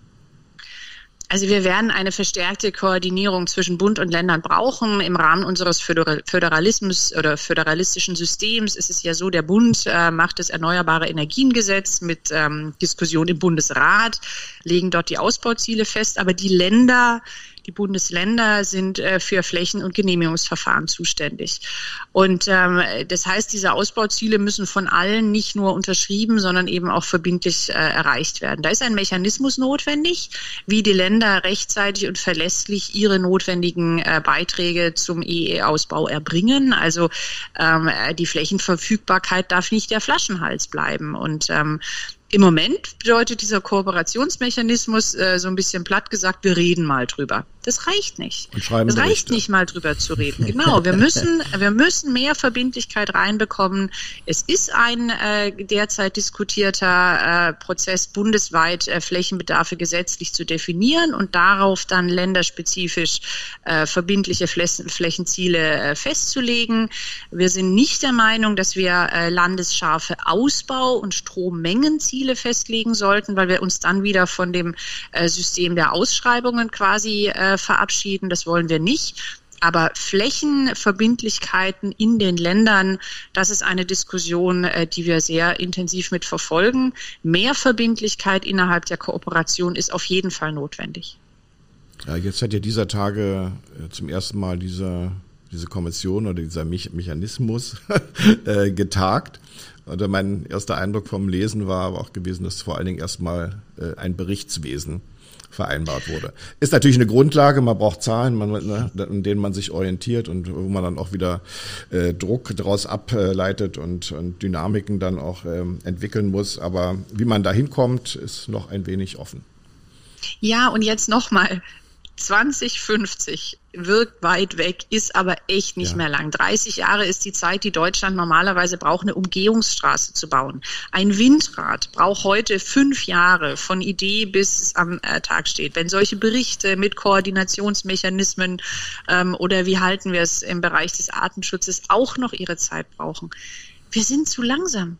Also wir werden eine verstärkte Koordinierung zwischen Bund und Ländern brauchen. Im Rahmen unseres Föderalismus oder föderalistischen Systems ist es ja so, der Bund äh, macht das Erneuerbare Energiengesetz mit ähm, Diskussion im Bundesrat, legen dort die Ausbauziele fest, aber die Länder die Bundesländer sind äh, für Flächen- und Genehmigungsverfahren zuständig. Und ähm, das heißt, diese Ausbauziele müssen von allen nicht nur unterschrieben, sondern eben auch verbindlich äh, erreicht werden. Da ist ein Mechanismus notwendig, wie die Länder rechtzeitig und verlässlich ihre notwendigen äh, Beiträge zum EE-Ausbau erbringen. Also ähm, die Flächenverfügbarkeit darf nicht der Flaschenhals bleiben. Und ähm, im Moment bedeutet dieser Kooperationsmechanismus äh, so ein bisschen platt gesagt, wir reden mal drüber. Das reicht nicht. Und schreiben das Berichte. reicht nicht mal drüber zu reden. Genau, wir müssen, [LAUGHS] wir müssen mehr Verbindlichkeit reinbekommen. Es ist ein äh, derzeit diskutierter äh, Prozess, bundesweit äh, Flächenbedarfe gesetzlich zu definieren und darauf dann länderspezifisch äh, verbindliche Flächenziele äh, festzulegen. Wir sind nicht der Meinung, dass wir landesscharfe Ausbau- und Strommengenziele Ziele festlegen sollten, weil wir uns dann wieder von dem äh, System der Ausschreibungen quasi äh, verabschieden. Das wollen wir nicht. Aber Flächenverbindlichkeiten in den Ländern, das ist eine Diskussion, äh, die wir sehr intensiv mit verfolgen. Mehr Verbindlichkeit innerhalb der Kooperation ist auf jeden Fall notwendig. Ja, jetzt hat ja dieser Tage zum ersten Mal diese, diese Kommission oder dieser Mechanismus [LAUGHS] getagt. Und mein erster Eindruck vom Lesen war aber auch gewesen, dass vor allen Dingen erstmal äh, ein Berichtswesen vereinbart wurde. Ist natürlich eine Grundlage, man braucht Zahlen, man, ne, an denen man sich orientiert und wo man dann auch wieder äh, Druck daraus ableitet und, und Dynamiken dann auch ähm, entwickeln muss. Aber wie man da hinkommt, ist noch ein wenig offen. Ja, und jetzt nochmal, 2050 wirkt weit weg, ist aber echt nicht ja. mehr lang. 30 Jahre ist die Zeit, die Deutschland normalerweise braucht, eine Umgehungsstraße zu bauen. Ein Windrad braucht heute fünf Jahre von Idee bis es am äh, Tag steht. Wenn solche Berichte mit Koordinationsmechanismen ähm, oder wie halten wir es im Bereich des Artenschutzes auch noch ihre Zeit brauchen, wir sind zu langsam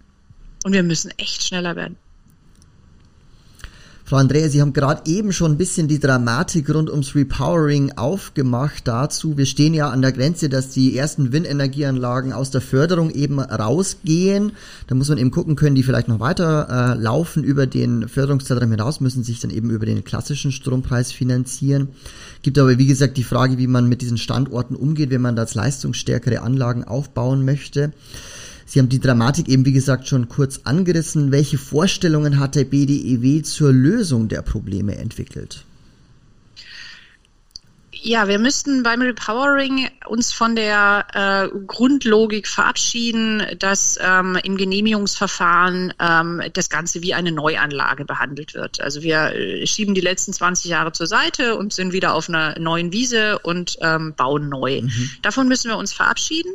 und wir müssen echt schneller werden. Frau Andrea, Sie haben gerade eben schon ein bisschen die Dramatik rund ums Repowering aufgemacht dazu. Wir stehen ja an der Grenze, dass die ersten Windenergieanlagen aus der Förderung eben rausgehen. Da muss man eben gucken, können die vielleicht noch weiter äh, laufen über den Förderungszeitraum hinaus, müssen sich dann eben über den klassischen Strompreis finanzieren. Gibt aber, wie gesagt, die Frage, wie man mit diesen Standorten umgeht, wenn man da leistungsstärkere Anlagen aufbauen möchte. Sie haben die Dramatik eben, wie gesagt, schon kurz angerissen. Welche Vorstellungen hat der BDEW zur Lösung der Probleme entwickelt? Ja, wir müssten beim Repowering uns von der äh, Grundlogik verabschieden, dass ähm, im Genehmigungsverfahren ähm, das Ganze wie eine Neuanlage behandelt wird. Also wir äh, schieben die letzten 20 Jahre zur Seite und sind wieder auf einer neuen Wiese und ähm, bauen neu. Mhm. Davon müssen wir uns verabschieden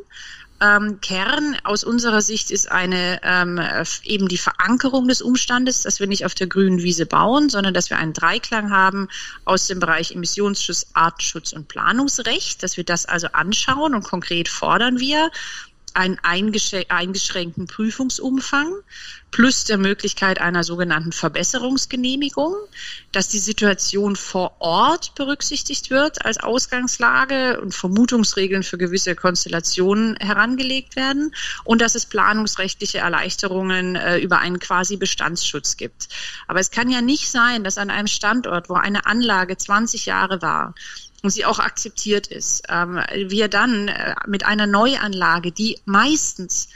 ähm, Kern aus unserer Sicht ist eine ähm, eben die Verankerung des Umstandes, dass wir nicht auf der grünen Wiese bauen, sondern dass wir einen Dreiklang haben aus dem Bereich Emissionsschutz, Artenschutz und Planungsrecht, dass wir das also anschauen und konkret fordern wir einen eingeschränkten Prüfungsumfang plus der Möglichkeit einer sogenannten Verbesserungsgenehmigung, dass die Situation vor Ort berücksichtigt wird als Ausgangslage und Vermutungsregeln für gewisse Konstellationen herangelegt werden und dass es planungsrechtliche Erleichterungen äh, über einen quasi Bestandsschutz gibt. Aber es kann ja nicht sein, dass an einem Standort, wo eine Anlage 20 Jahre war, und sie auch akzeptiert ist. Ähm, wir dann äh, mit einer Neuanlage, die meistens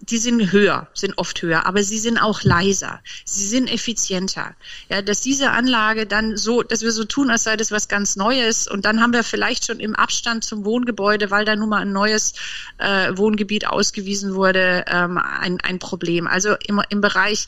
die sind höher, sind oft höher, aber sie sind auch leiser, sie sind effizienter. Ja, dass diese Anlage dann so, dass wir so tun, als sei das was ganz Neues und dann haben wir vielleicht schon im Abstand zum Wohngebäude, weil da nun mal ein neues äh, Wohngebiet ausgewiesen wurde, ähm, ein, ein Problem. Also im, im Bereich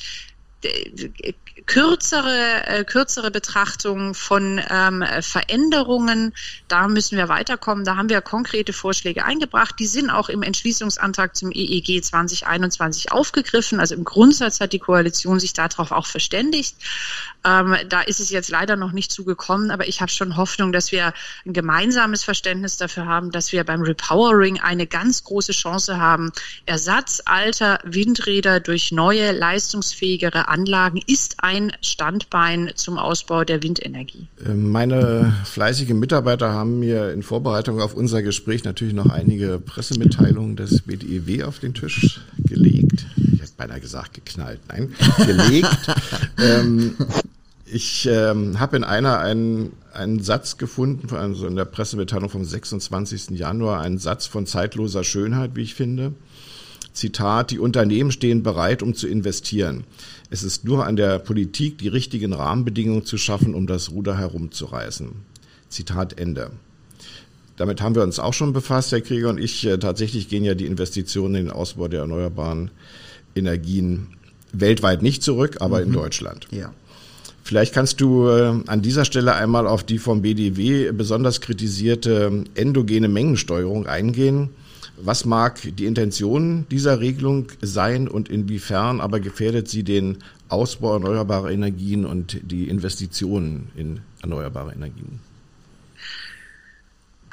kürzere, äh, kürzere Betrachtung von ähm, Veränderungen. Da müssen wir weiterkommen. Da haben wir konkrete Vorschläge eingebracht. Die sind auch im Entschließungsantrag zum EEG 2021 aufgegriffen. Also im Grundsatz hat die Koalition sich darauf auch verständigt. Ähm, da ist es jetzt leider noch nicht zugekommen, aber ich habe schon Hoffnung, dass wir ein gemeinsames Verständnis dafür haben, dass wir beim Repowering eine ganz große Chance haben. Ersatz alter Windräder durch neue, leistungsfähigere Anlagen ist ein Standbein zum Ausbau der Windenergie. Äh, meine fleißigen Mitarbeiter haben mir in Vorbereitung auf unser Gespräch natürlich noch einige Pressemitteilungen des BDEW auf den Tisch gelegt. Ich hätte beinahe gesagt geknallt, nein, gelegt. [LAUGHS] ähm, ich ähm, habe in einer einen, einen Satz gefunden, also in der Pressemitteilung vom 26. Januar, einen Satz von zeitloser Schönheit, wie ich finde. Zitat, die Unternehmen stehen bereit, um zu investieren. Es ist nur an der Politik, die richtigen Rahmenbedingungen zu schaffen, um das Ruder herumzureißen. Zitat Ende. Damit haben wir uns auch schon befasst, Herr Krieger und ich. Äh, tatsächlich gehen ja die Investitionen in den Ausbau der erneuerbaren Energien weltweit nicht zurück, aber mhm. in Deutschland. Ja. Vielleicht kannst du äh, an dieser Stelle einmal auf die vom BDW besonders kritisierte endogene Mengensteuerung eingehen. Was mag die Intention dieser Regelung sein und inwiefern aber gefährdet sie den Ausbau erneuerbarer Energien und die Investitionen in erneuerbare Energien?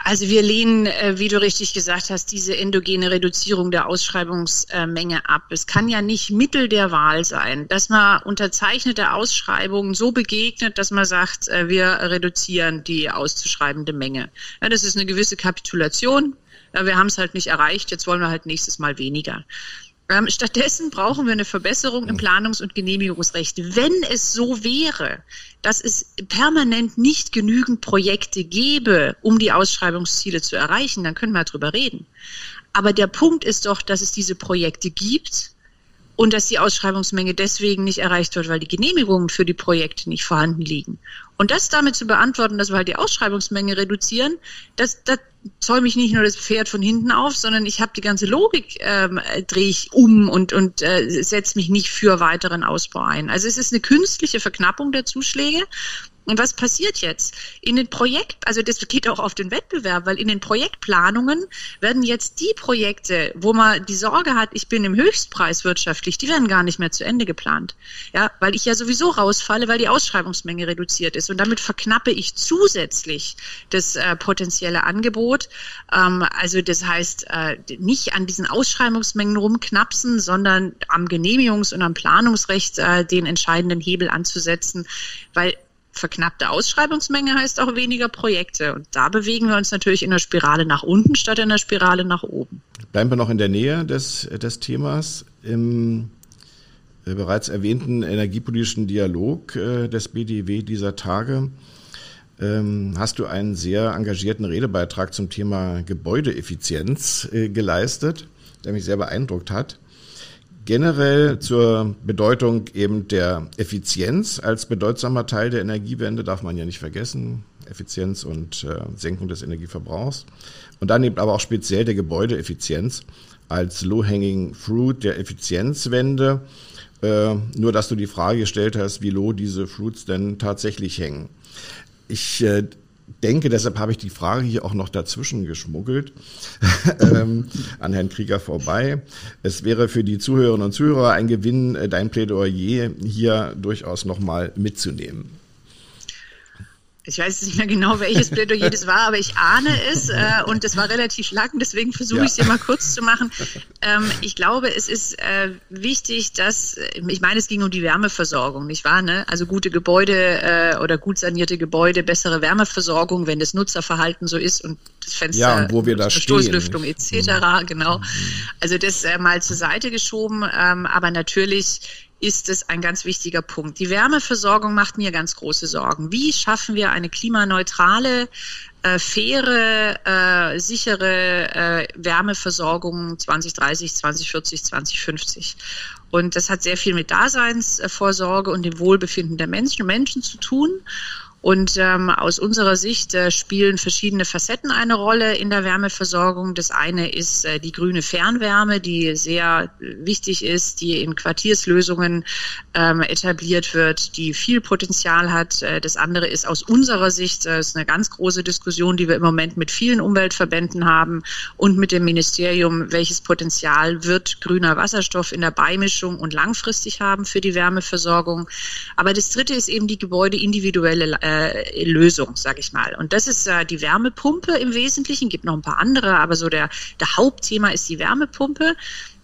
Also wir lehnen, äh, wie du richtig gesagt hast, diese endogene Reduzierung der Ausschreibungsmenge ab. Es kann ja nicht Mittel der Wahl sein, dass man unterzeichnete Ausschreibungen so begegnet, dass man sagt, äh, wir reduzieren die auszuschreibende Menge. Ja, das ist eine gewisse Kapitulation. Ja, wir haben es halt nicht erreicht, jetzt wollen wir halt nächstes Mal weniger. Ähm, stattdessen brauchen wir eine Verbesserung im Planungs- und Genehmigungsrecht. Wenn es so wäre, dass es permanent nicht genügend Projekte gäbe, um die Ausschreibungsziele zu erreichen, dann können wir darüber reden. Aber der Punkt ist doch, dass es diese Projekte gibt und dass die Ausschreibungsmenge deswegen nicht erreicht wird, weil die Genehmigungen für die Projekte nicht vorhanden liegen. Und das damit zu beantworten, dass wir halt die Ausschreibungsmenge reduzieren, das, das zäume ich nicht nur das Pferd von hinten auf, sondern ich habe die ganze Logik, ähm, drehe ich um und, und äh, setze mich nicht für weiteren Ausbau ein. Also es ist eine künstliche Verknappung der Zuschläge und was passiert jetzt? In den Projekt, also das geht auch auf den Wettbewerb, weil in den Projektplanungen werden jetzt die Projekte, wo man die Sorge hat, ich bin im Höchstpreis wirtschaftlich, die werden gar nicht mehr zu Ende geplant. Ja, weil ich ja sowieso rausfalle, weil die Ausschreibungsmenge reduziert ist. Und damit verknappe ich zusätzlich das äh, potenzielle Angebot. Ähm, also das heißt, äh, nicht an diesen Ausschreibungsmengen rumknapsen, sondern am Genehmigungs- und am Planungsrecht äh, den entscheidenden Hebel anzusetzen, weil verknappte Ausschreibungsmenge heißt auch weniger Projekte. Und da bewegen wir uns natürlich in der Spirale nach unten statt in der Spirale nach oben. Bleiben wir noch in der Nähe des, des Themas. Im äh, bereits erwähnten energiepolitischen Dialog äh, des BDW dieser Tage ähm, hast du einen sehr engagierten Redebeitrag zum Thema Gebäudeeffizienz äh, geleistet, der mich sehr beeindruckt hat. Generell zur Bedeutung eben der Effizienz als bedeutsamer Teil der Energiewende, darf man ja nicht vergessen. Effizienz und äh, Senkung des Energieverbrauchs. Und dann eben aber auch speziell der Gebäudeeffizienz als Low-Hanging Fruit der Effizienzwende. Äh, nur, dass du die Frage gestellt hast, wie low diese Fruits denn tatsächlich hängen. Ich äh, denke, deshalb habe ich die Frage hier auch noch dazwischen geschmuggelt, [LAUGHS] ähm, an Herrn Krieger vorbei. Es wäre für die Zuhörerinnen und Zuhörer ein Gewinn, äh, dein Plädoyer hier durchaus nochmal mitzunehmen ich weiß nicht mehr genau, welches Plädoyer [LAUGHS] das war, aber ich ahne es äh, und es war relativ schlackend, deswegen versuche ja. ich es hier mal kurz zu machen. [LAUGHS] Ähm, ich glaube, es ist äh, wichtig, dass, ich meine, es ging um die Wärmeversorgung, nicht wahr? Ne? Also gute Gebäude äh, oder gut sanierte Gebäude, bessere Wärmeversorgung, wenn das Nutzerverhalten so ist und das Fenster, ja, und wo wir da Stoßlüftung etc. Mhm. Genau. Also das äh, mal zur Seite geschoben, ähm, aber natürlich ist es ein ganz wichtiger Punkt. Die Wärmeversorgung macht mir ganz große Sorgen. Wie schaffen wir eine klimaneutrale, äh, faire, äh, sichere äh, Wärmeversorgung 2030, 2040, 2050? Und das hat sehr viel mit Daseinsvorsorge und dem Wohlbefinden der Menschen, Menschen zu tun. Und ähm, aus unserer Sicht äh, spielen verschiedene Facetten eine Rolle in der Wärmeversorgung. Das eine ist äh, die grüne Fernwärme, die sehr wichtig ist, die in Quartierslösungen ähm, etabliert wird, die viel Potenzial hat. Äh, das andere ist aus unserer Sicht, äh, ist eine ganz große Diskussion, die wir im Moment mit vielen Umweltverbänden haben und mit dem Ministerium, welches Potenzial wird grüner Wasserstoff in der Beimischung und langfristig haben für die Wärmeversorgung. Aber das dritte ist eben die gebäudeindividuelle äh, äh, Lösung, sage ich mal. Und das ist äh, die Wärmepumpe im Wesentlichen. Gibt noch ein paar andere, aber so der, der Hauptthema ist die Wärmepumpe.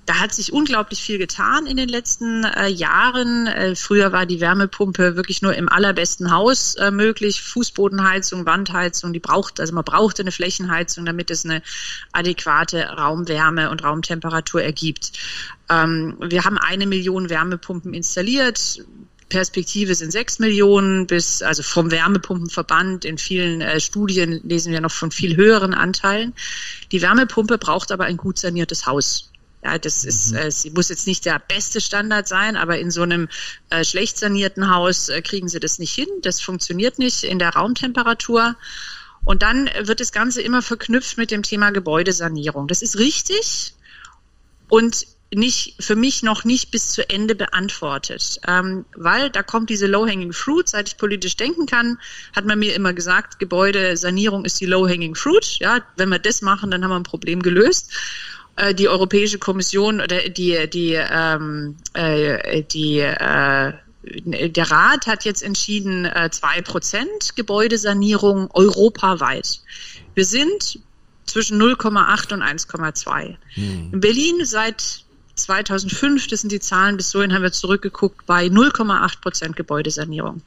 Da hat sich unglaublich viel getan in den letzten äh, Jahren. Äh, früher war die Wärmepumpe wirklich nur im allerbesten Haus äh, möglich. Fußbodenheizung, Wandheizung, die braucht, also man brauchte eine Flächenheizung, damit es eine adäquate Raumwärme und Raumtemperatur ergibt. Ähm, wir haben eine Million Wärmepumpen installiert. Perspektive sind sechs Millionen bis, also vom Wärmepumpenverband. In vielen äh, Studien lesen wir noch von viel höheren Anteilen. Die Wärmepumpe braucht aber ein gut saniertes Haus. Ja, das ist, mhm. äh, sie muss jetzt nicht der beste Standard sein, aber in so einem äh, schlecht sanierten Haus äh, kriegen sie das nicht hin. Das funktioniert nicht in der Raumtemperatur. Und dann wird das Ganze immer verknüpft mit dem Thema Gebäudesanierung. Das ist richtig. Und nicht, für mich noch nicht bis zu Ende beantwortet. Ähm, weil da kommt diese Low-Hanging Fruit, seit ich politisch denken kann, hat man mir immer gesagt, Gebäudesanierung ist die Low-Hanging Fruit. Ja, wenn wir das machen, dann haben wir ein Problem gelöst äh, die Europäische Kommission oder die die ähm, äh, die äh, der Rat hat jetzt entschieden äh, zwei Prozent Gebäudesanierung europaweit. Wir sind zwischen 0,8 und 1,2. Hm. In Berlin seit 2005, das sind die Zahlen, bis dahin haben wir zurückgeguckt, bei 0,8 Prozent Gebäudesanierung.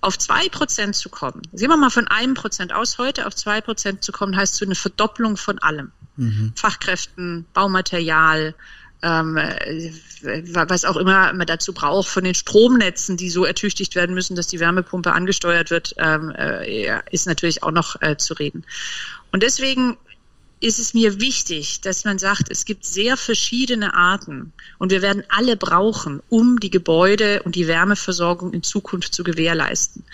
Auf zwei Prozent zu kommen, sehen wir mal von einem Prozent aus heute, auf zwei Prozent zu kommen, heißt so eine Verdopplung von allem. Mhm. Fachkräften, Baumaterial, ähm, äh, was auch immer man dazu braucht, von den Stromnetzen, die so ertüchtigt werden müssen, dass die Wärmepumpe angesteuert wird, ähm, äh, ist natürlich auch noch äh, zu reden. Und deswegen ist es mir wichtig, dass man sagt, es gibt sehr verschiedene Arten und wir werden alle brauchen, um die Gebäude und die Wärmeversorgung in Zukunft zu gewährleisten.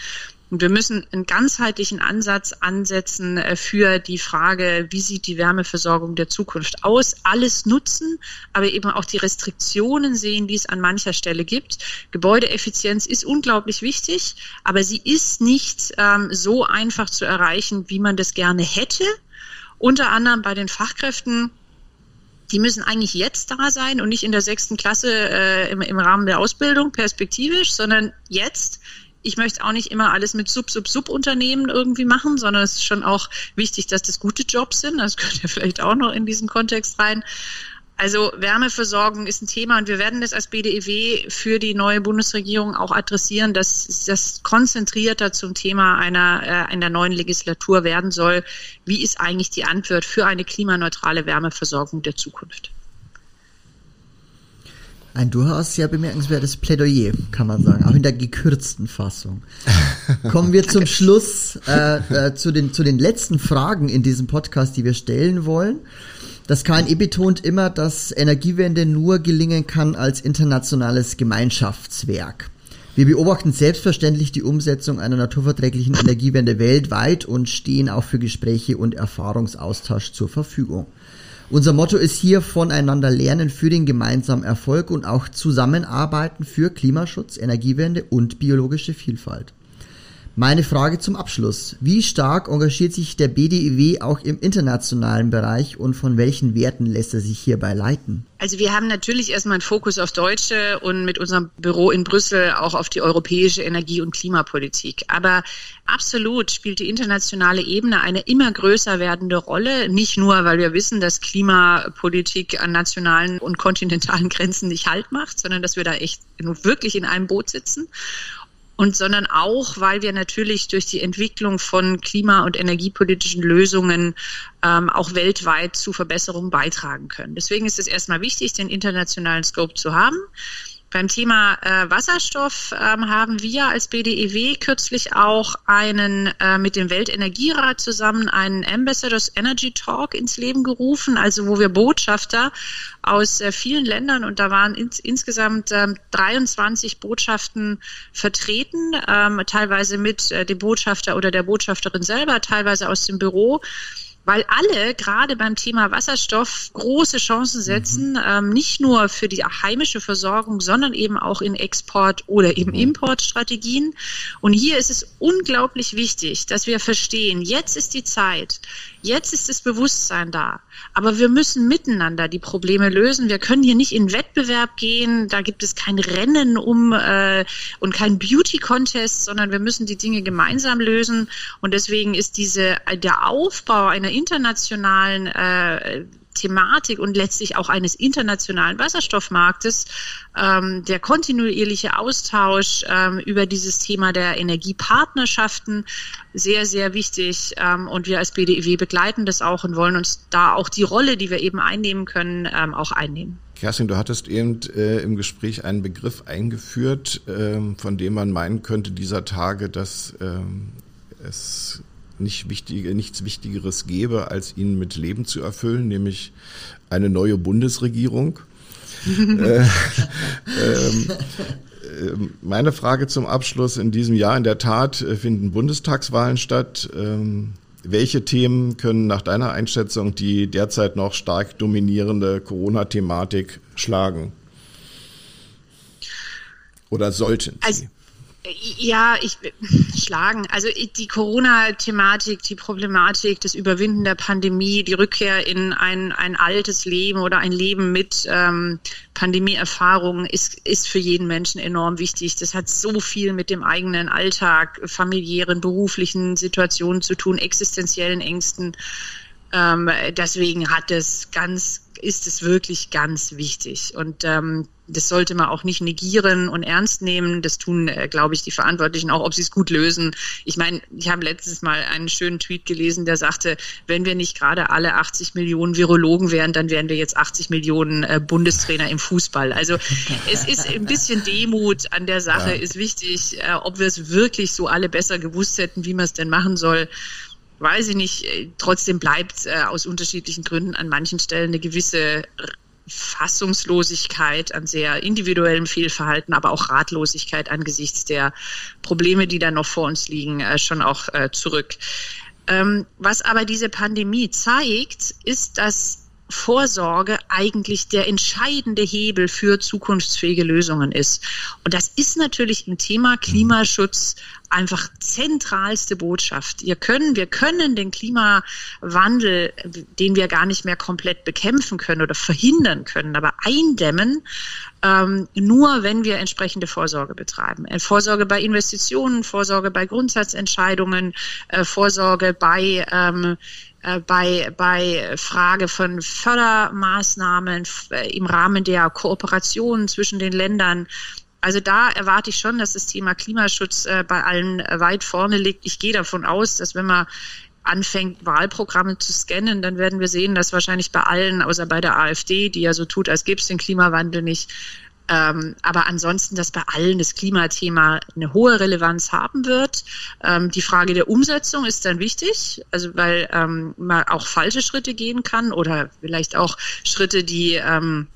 Und wir müssen einen ganzheitlichen Ansatz ansetzen äh, für die Frage, wie sieht die Wärmeversorgung der Zukunft aus? Alles nutzen, aber eben auch die Restriktionen sehen, die es an mancher Stelle gibt. Gebäudeeffizienz ist unglaublich wichtig, aber sie ist nicht ähm, so einfach zu erreichen, wie man das gerne hätte unter anderem bei den Fachkräften die müssen eigentlich jetzt da sein und nicht in der sechsten Klasse äh, im, im Rahmen der Ausbildung perspektivisch, sondern jetzt. Ich möchte auch nicht immer alles mit Sub-Sub-Sub-Unternehmen irgendwie machen, sondern es ist schon auch wichtig, dass das gute Jobs sind. Das gehört ja vielleicht auch noch in diesen Kontext rein. Also Wärmeversorgung ist ein Thema und wir werden das als BDEW für die neue Bundesregierung auch adressieren, dass das konzentrierter zum Thema einer, äh, einer neuen Legislatur werden soll. Wie ist eigentlich die Antwort für eine klimaneutrale Wärmeversorgung der Zukunft? Ein durchaus sehr bemerkenswertes Plädoyer, kann man sagen, auch in der gekürzten Fassung. [LAUGHS] Kommen wir zum Schluss äh, äh, zu, den, zu den letzten Fragen in diesem Podcast, die wir stellen wollen. Das KNE betont immer, dass Energiewende nur gelingen kann als internationales Gemeinschaftswerk. Wir beobachten selbstverständlich die Umsetzung einer naturverträglichen Energiewende weltweit und stehen auch für Gespräche und Erfahrungsaustausch zur Verfügung. Unser Motto ist hier voneinander lernen für den gemeinsamen Erfolg und auch zusammenarbeiten für Klimaschutz, Energiewende und biologische Vielfalt. Meine Frage zum Abschluss. Wie stark engagiert sich der BDIW auch im internationalen Bereich und von welchen Werten lässt er sich hierbei leiten? Also wir haben natürlich erstmal einen Fokus auf Deutsche und mit unserem Büro in Brüssel auch auf die europäische Energie- und Klimapolitik. Aber absolut spielt die internationale Ebene eine immer größer werdende Rolle. Nicht nur, weil wir wissen, dass Klimapolitik an nationalen und kontinentalen Grenzen nicht Halt macht, sondern dass wir da echt wirklich in einem Boot sitzen und sondern auch, weil wir natürlich durch die Entwicklung von klima- und energiepolitischen Lösungen ähm, auch weltweit zu Verbesserungen beitragen können. Deswegen ist es erstmal wichtig, den internationalen Scope zu haben. Beim Thema äh, Wasserstoff ähm, haben wir als BDEW kürzlich auch einen äh, mit dem Weltenergierat zusammen einen Ambassadors Energy Talk ins Leben gerufen, also wo wir Botschafter aus äh, vielen Ländern und da waren ins, insgesamt ähm, 23 Botschaften vertreten, ähm, teilweise mit äh, dem Botschafter oder der Botschafterin selber, teilweise aus dem Büro weil alle gerade beim Thema Wasserstoff große Chancen setzen, mhm. ähm, nicht nur für die heimische Versorgung, sondern eben auch in Export- oder eben mhm. Importstrategien. Und hier ist es unglaublich wichtig, dass wir verstehen, jetzt ist die Zeit, jetzt ist das Bewusstsein da, aber wir müssen miteinander die Probleme lösen. Wir können hier nicht in Wettbewerb gehen, da gibt es kein Rennen um äh, und kein Beauty-Contest, sondern wir müssen die Dinge gemeinsam lösen. Und deswegen ist diese, der Aufbau einer internationalen äh, Thematik und letztlich auch eines internationalen Wasserstoffmarktes, ähm, der kontinuierliche Austausch ähm, über dieses Thema der Energiepartnerschaften sehr, sehr wichtig. Ähm, und wir als BDEW begleiten das auch und wollen uns da auch die Rolle, die wir eben einnehmen können, ähm, auch einnehmen. Kerstin, du hattest eben äh, im Gespräch einen Begriff eingeführt, ähm, von dem man meinen könnte dieser Tage, dass ähm, es nicht wichtige, nichts Wichtigeres gäbe, als ihn mit Leben zu erfüllen, nämlich eine neue Bundesregierung. [LAUGHS] äh, ähm, ähm, meine Frage zum Abschluss. In diesem Jahr in der Tat äh, finden Bundestagswahlen statt. Ähm, welche Themen können nach deiner Einschätzung die derzeit noch stark dominierende Corona-Thematik schlagen? Oder sollten sie? Also ja, ich schlagen. Also die Corona-Thematik, die Problematik, das Überwinden der Pandemie, die Rückkehr in ein, ein altes Leben oder ein Leben mit ähm, Pandemieerfahrungen ist, ist für jeden Menschen enorm wichtig. Das hat so viel mit dem eigenen Alltag, familiären, beruflichen Situationen zu tun, existenziellen Ängsten. Ähm, deswegen hat es ganz, ist es wirklich ganz wichtig. Und ähm, das sollte man auch nicht negieren und ernst nehmen. Das tun, äh, glaube ich, die Verantwortlichen auch, ob sie es gut lösen. Ich meine, ich habe letztes Mal einen schönen Tweet gelesen, der sagte, wenn wir nicht gerade alle 80 Millionen Virologen wären, dann wären wir jetzt 80 Millionen äh, Bundestrainer im Fußball. Also es ist ein bisschen Demut an der Sache, ja. ist wichtig. Äh, ob wir es wirklich so alle besser gewusst hätten, wie man es denn machen soll, weiß ich nicht. Äh, trotzdem bleibt äh, aus unterschiedlichen Gründen an manchen Stellen eine gewisse Fassungslosigkeit, an sehr individuellem Fehlverhalten, aber auch Ratlosigkeit angesichts der Probleme, die da noch vor uns liegen, äh, schon auch äh, zurück. Ähm, was aber diese Pandemie zeigt, ist, dass Vorsorge eigentlich der entscheidende Hebel für zukunftsfähige Lösungen ist. Und das ist natürlich im Thema Klimaschutz einfach zentralste Botschaft. Wir können, wir können den Klimawandel, den wir gar nicht mehr komplett bekämpfen können oder verhindern können, aber eindämmen, ähm, nur wenn wir entsprechende Vorsorge betreiben. Äh, Vorsorge bei Investitionen, Vorsorge bei Grundsatzentscheidungen, äh, Vorsorge bei ähm, äh, bei, bei Frage von Fördermaßnahmen äh, im Rahmen der Kooperation zwischen den Ländern. Also da erwarte ich schon, dass das Thema Klimaschutz äh, bei allen weit vorne liegt. Ich gehe davon aus, dass wenn man anfängt, Wahlprogramme zu scannen, dann werden wir sehen, dass wahrscheinlich bei allen, außer bei der AfD, die ja so tut, als gäbe es den Klimawandel nicht, Ähm, aber ansonsten, dass bei allen das Klimathema eine hohe Relevanz haben wird. Ähm, die Frage der Umsetzung ist dann wichtig, also weil ähm, man auch falsche Schritte gehen kann oder vielleicht auch Schritte, die ähm,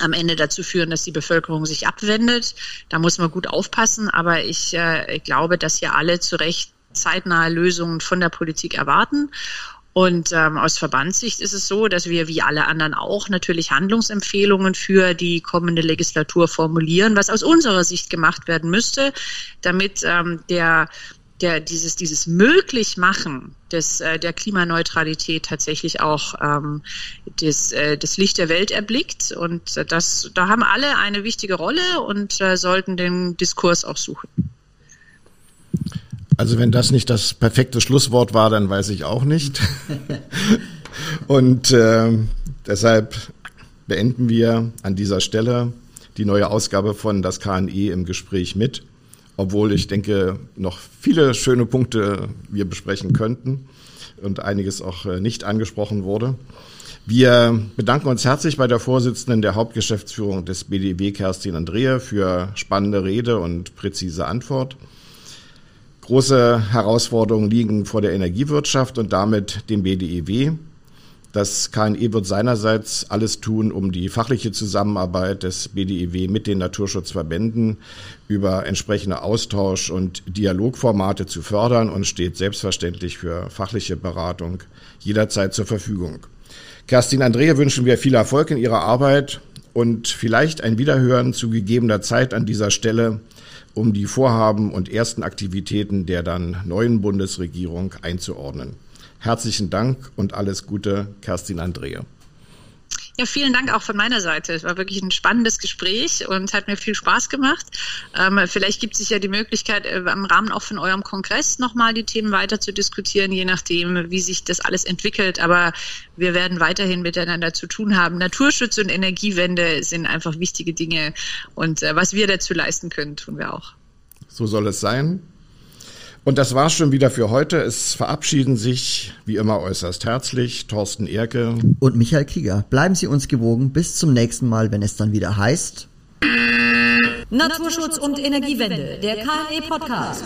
am Ende dazu führen, dass die Bevölkerung sich abwendet. Da muss man gut aufpassen, aber ich äh, glaube, dass hier alle zu Recht zeitnahe Lösungen von der Politik erwarten. Und ähm, aus Verbandssicht ist es so, dass wir wie alle anderen auch natürlich Handlungsempfehlungen für die kommende Legislatur formulieren, was aus unserer Sicht gemacht werden müsste, damit ähm, der der, dieses, dieses Möglichmachen des, äh, der Klimaneutralität tatsächlich auch ähm, das, äh, das Licht der Welt erblickt. Und äh, das, da haben alle eine wichtige Rolle und äh, sollten den Diskurs auch suchen. Also wenn das nicht das perfekte Schlusswort war, dann weiß ich auch nicht. [LAUGHS] Und äh, deshalb beenden wir an dieser Stelle die neue Ausgabe von Das KNE im Gespräch mit, obwohl ich denke, noch viele schöne Punkte wir besprechen könnten und einiges auch äh, nicht angesprochen wurde. Wir bedanken uns herzlich bei der Vorsitzenden der Hauptgeschäftsführung des BDW, Kerstin Andrea, für spannende Rede und präzise Antwort. Große Herausforderungen liegen vor der Energiewirtschaft und damit dem BDEW. Das KNE wird seinerseits alles tun, um die fachliche Zusammenarbeit des BDEW mit den Naturschutzverbänden über entsprechende Austausch- und Dialogformate zu fördern und steht selbstverständlich für fachliche Beratung jederzeit zur Verfügung. Kerstin Andrea wünschen wir viel Erfolg in ihrer Arbeit und vielleicht ein Wiederhören zu gegebener Zeit an dieser Stelle um die Vorhaben und ersten Aktivitäten der dann neuen Bundesregierung einzuordnen. Herzlichen Dank und alles Gute, Kerstin Andrea. Ja, vielen Dank auch von meiner Seite. Es war wirklich ein spannendes Gespräch und hat mir viel Spaß gemacht. Ähm, vielleicht gibt es sich ja die Möglichkeit, äh, im Rahmen auch von eurem Kongress nochmal die Themen weiter zu diskutieren, je nachdem, wie sich das alles entwickelt. Aber wir werden weiterhin miteinander zu tun haben. Naturschutz und Energiewende sind einfach wichtige Dinge und äh, was wir dazu leisten können, tun wir auch. So soll es sein. Und das war's schon wieder für heute. Es verabschieden sich wie immer äußerst herzlich Thorsten Erke und Michael Kieger. Bleiben Sie uns gewogen. Bis zum nächsten Mal, wenn es dann wieder heißt Naturschutz und Energiewende, der KE Podcast.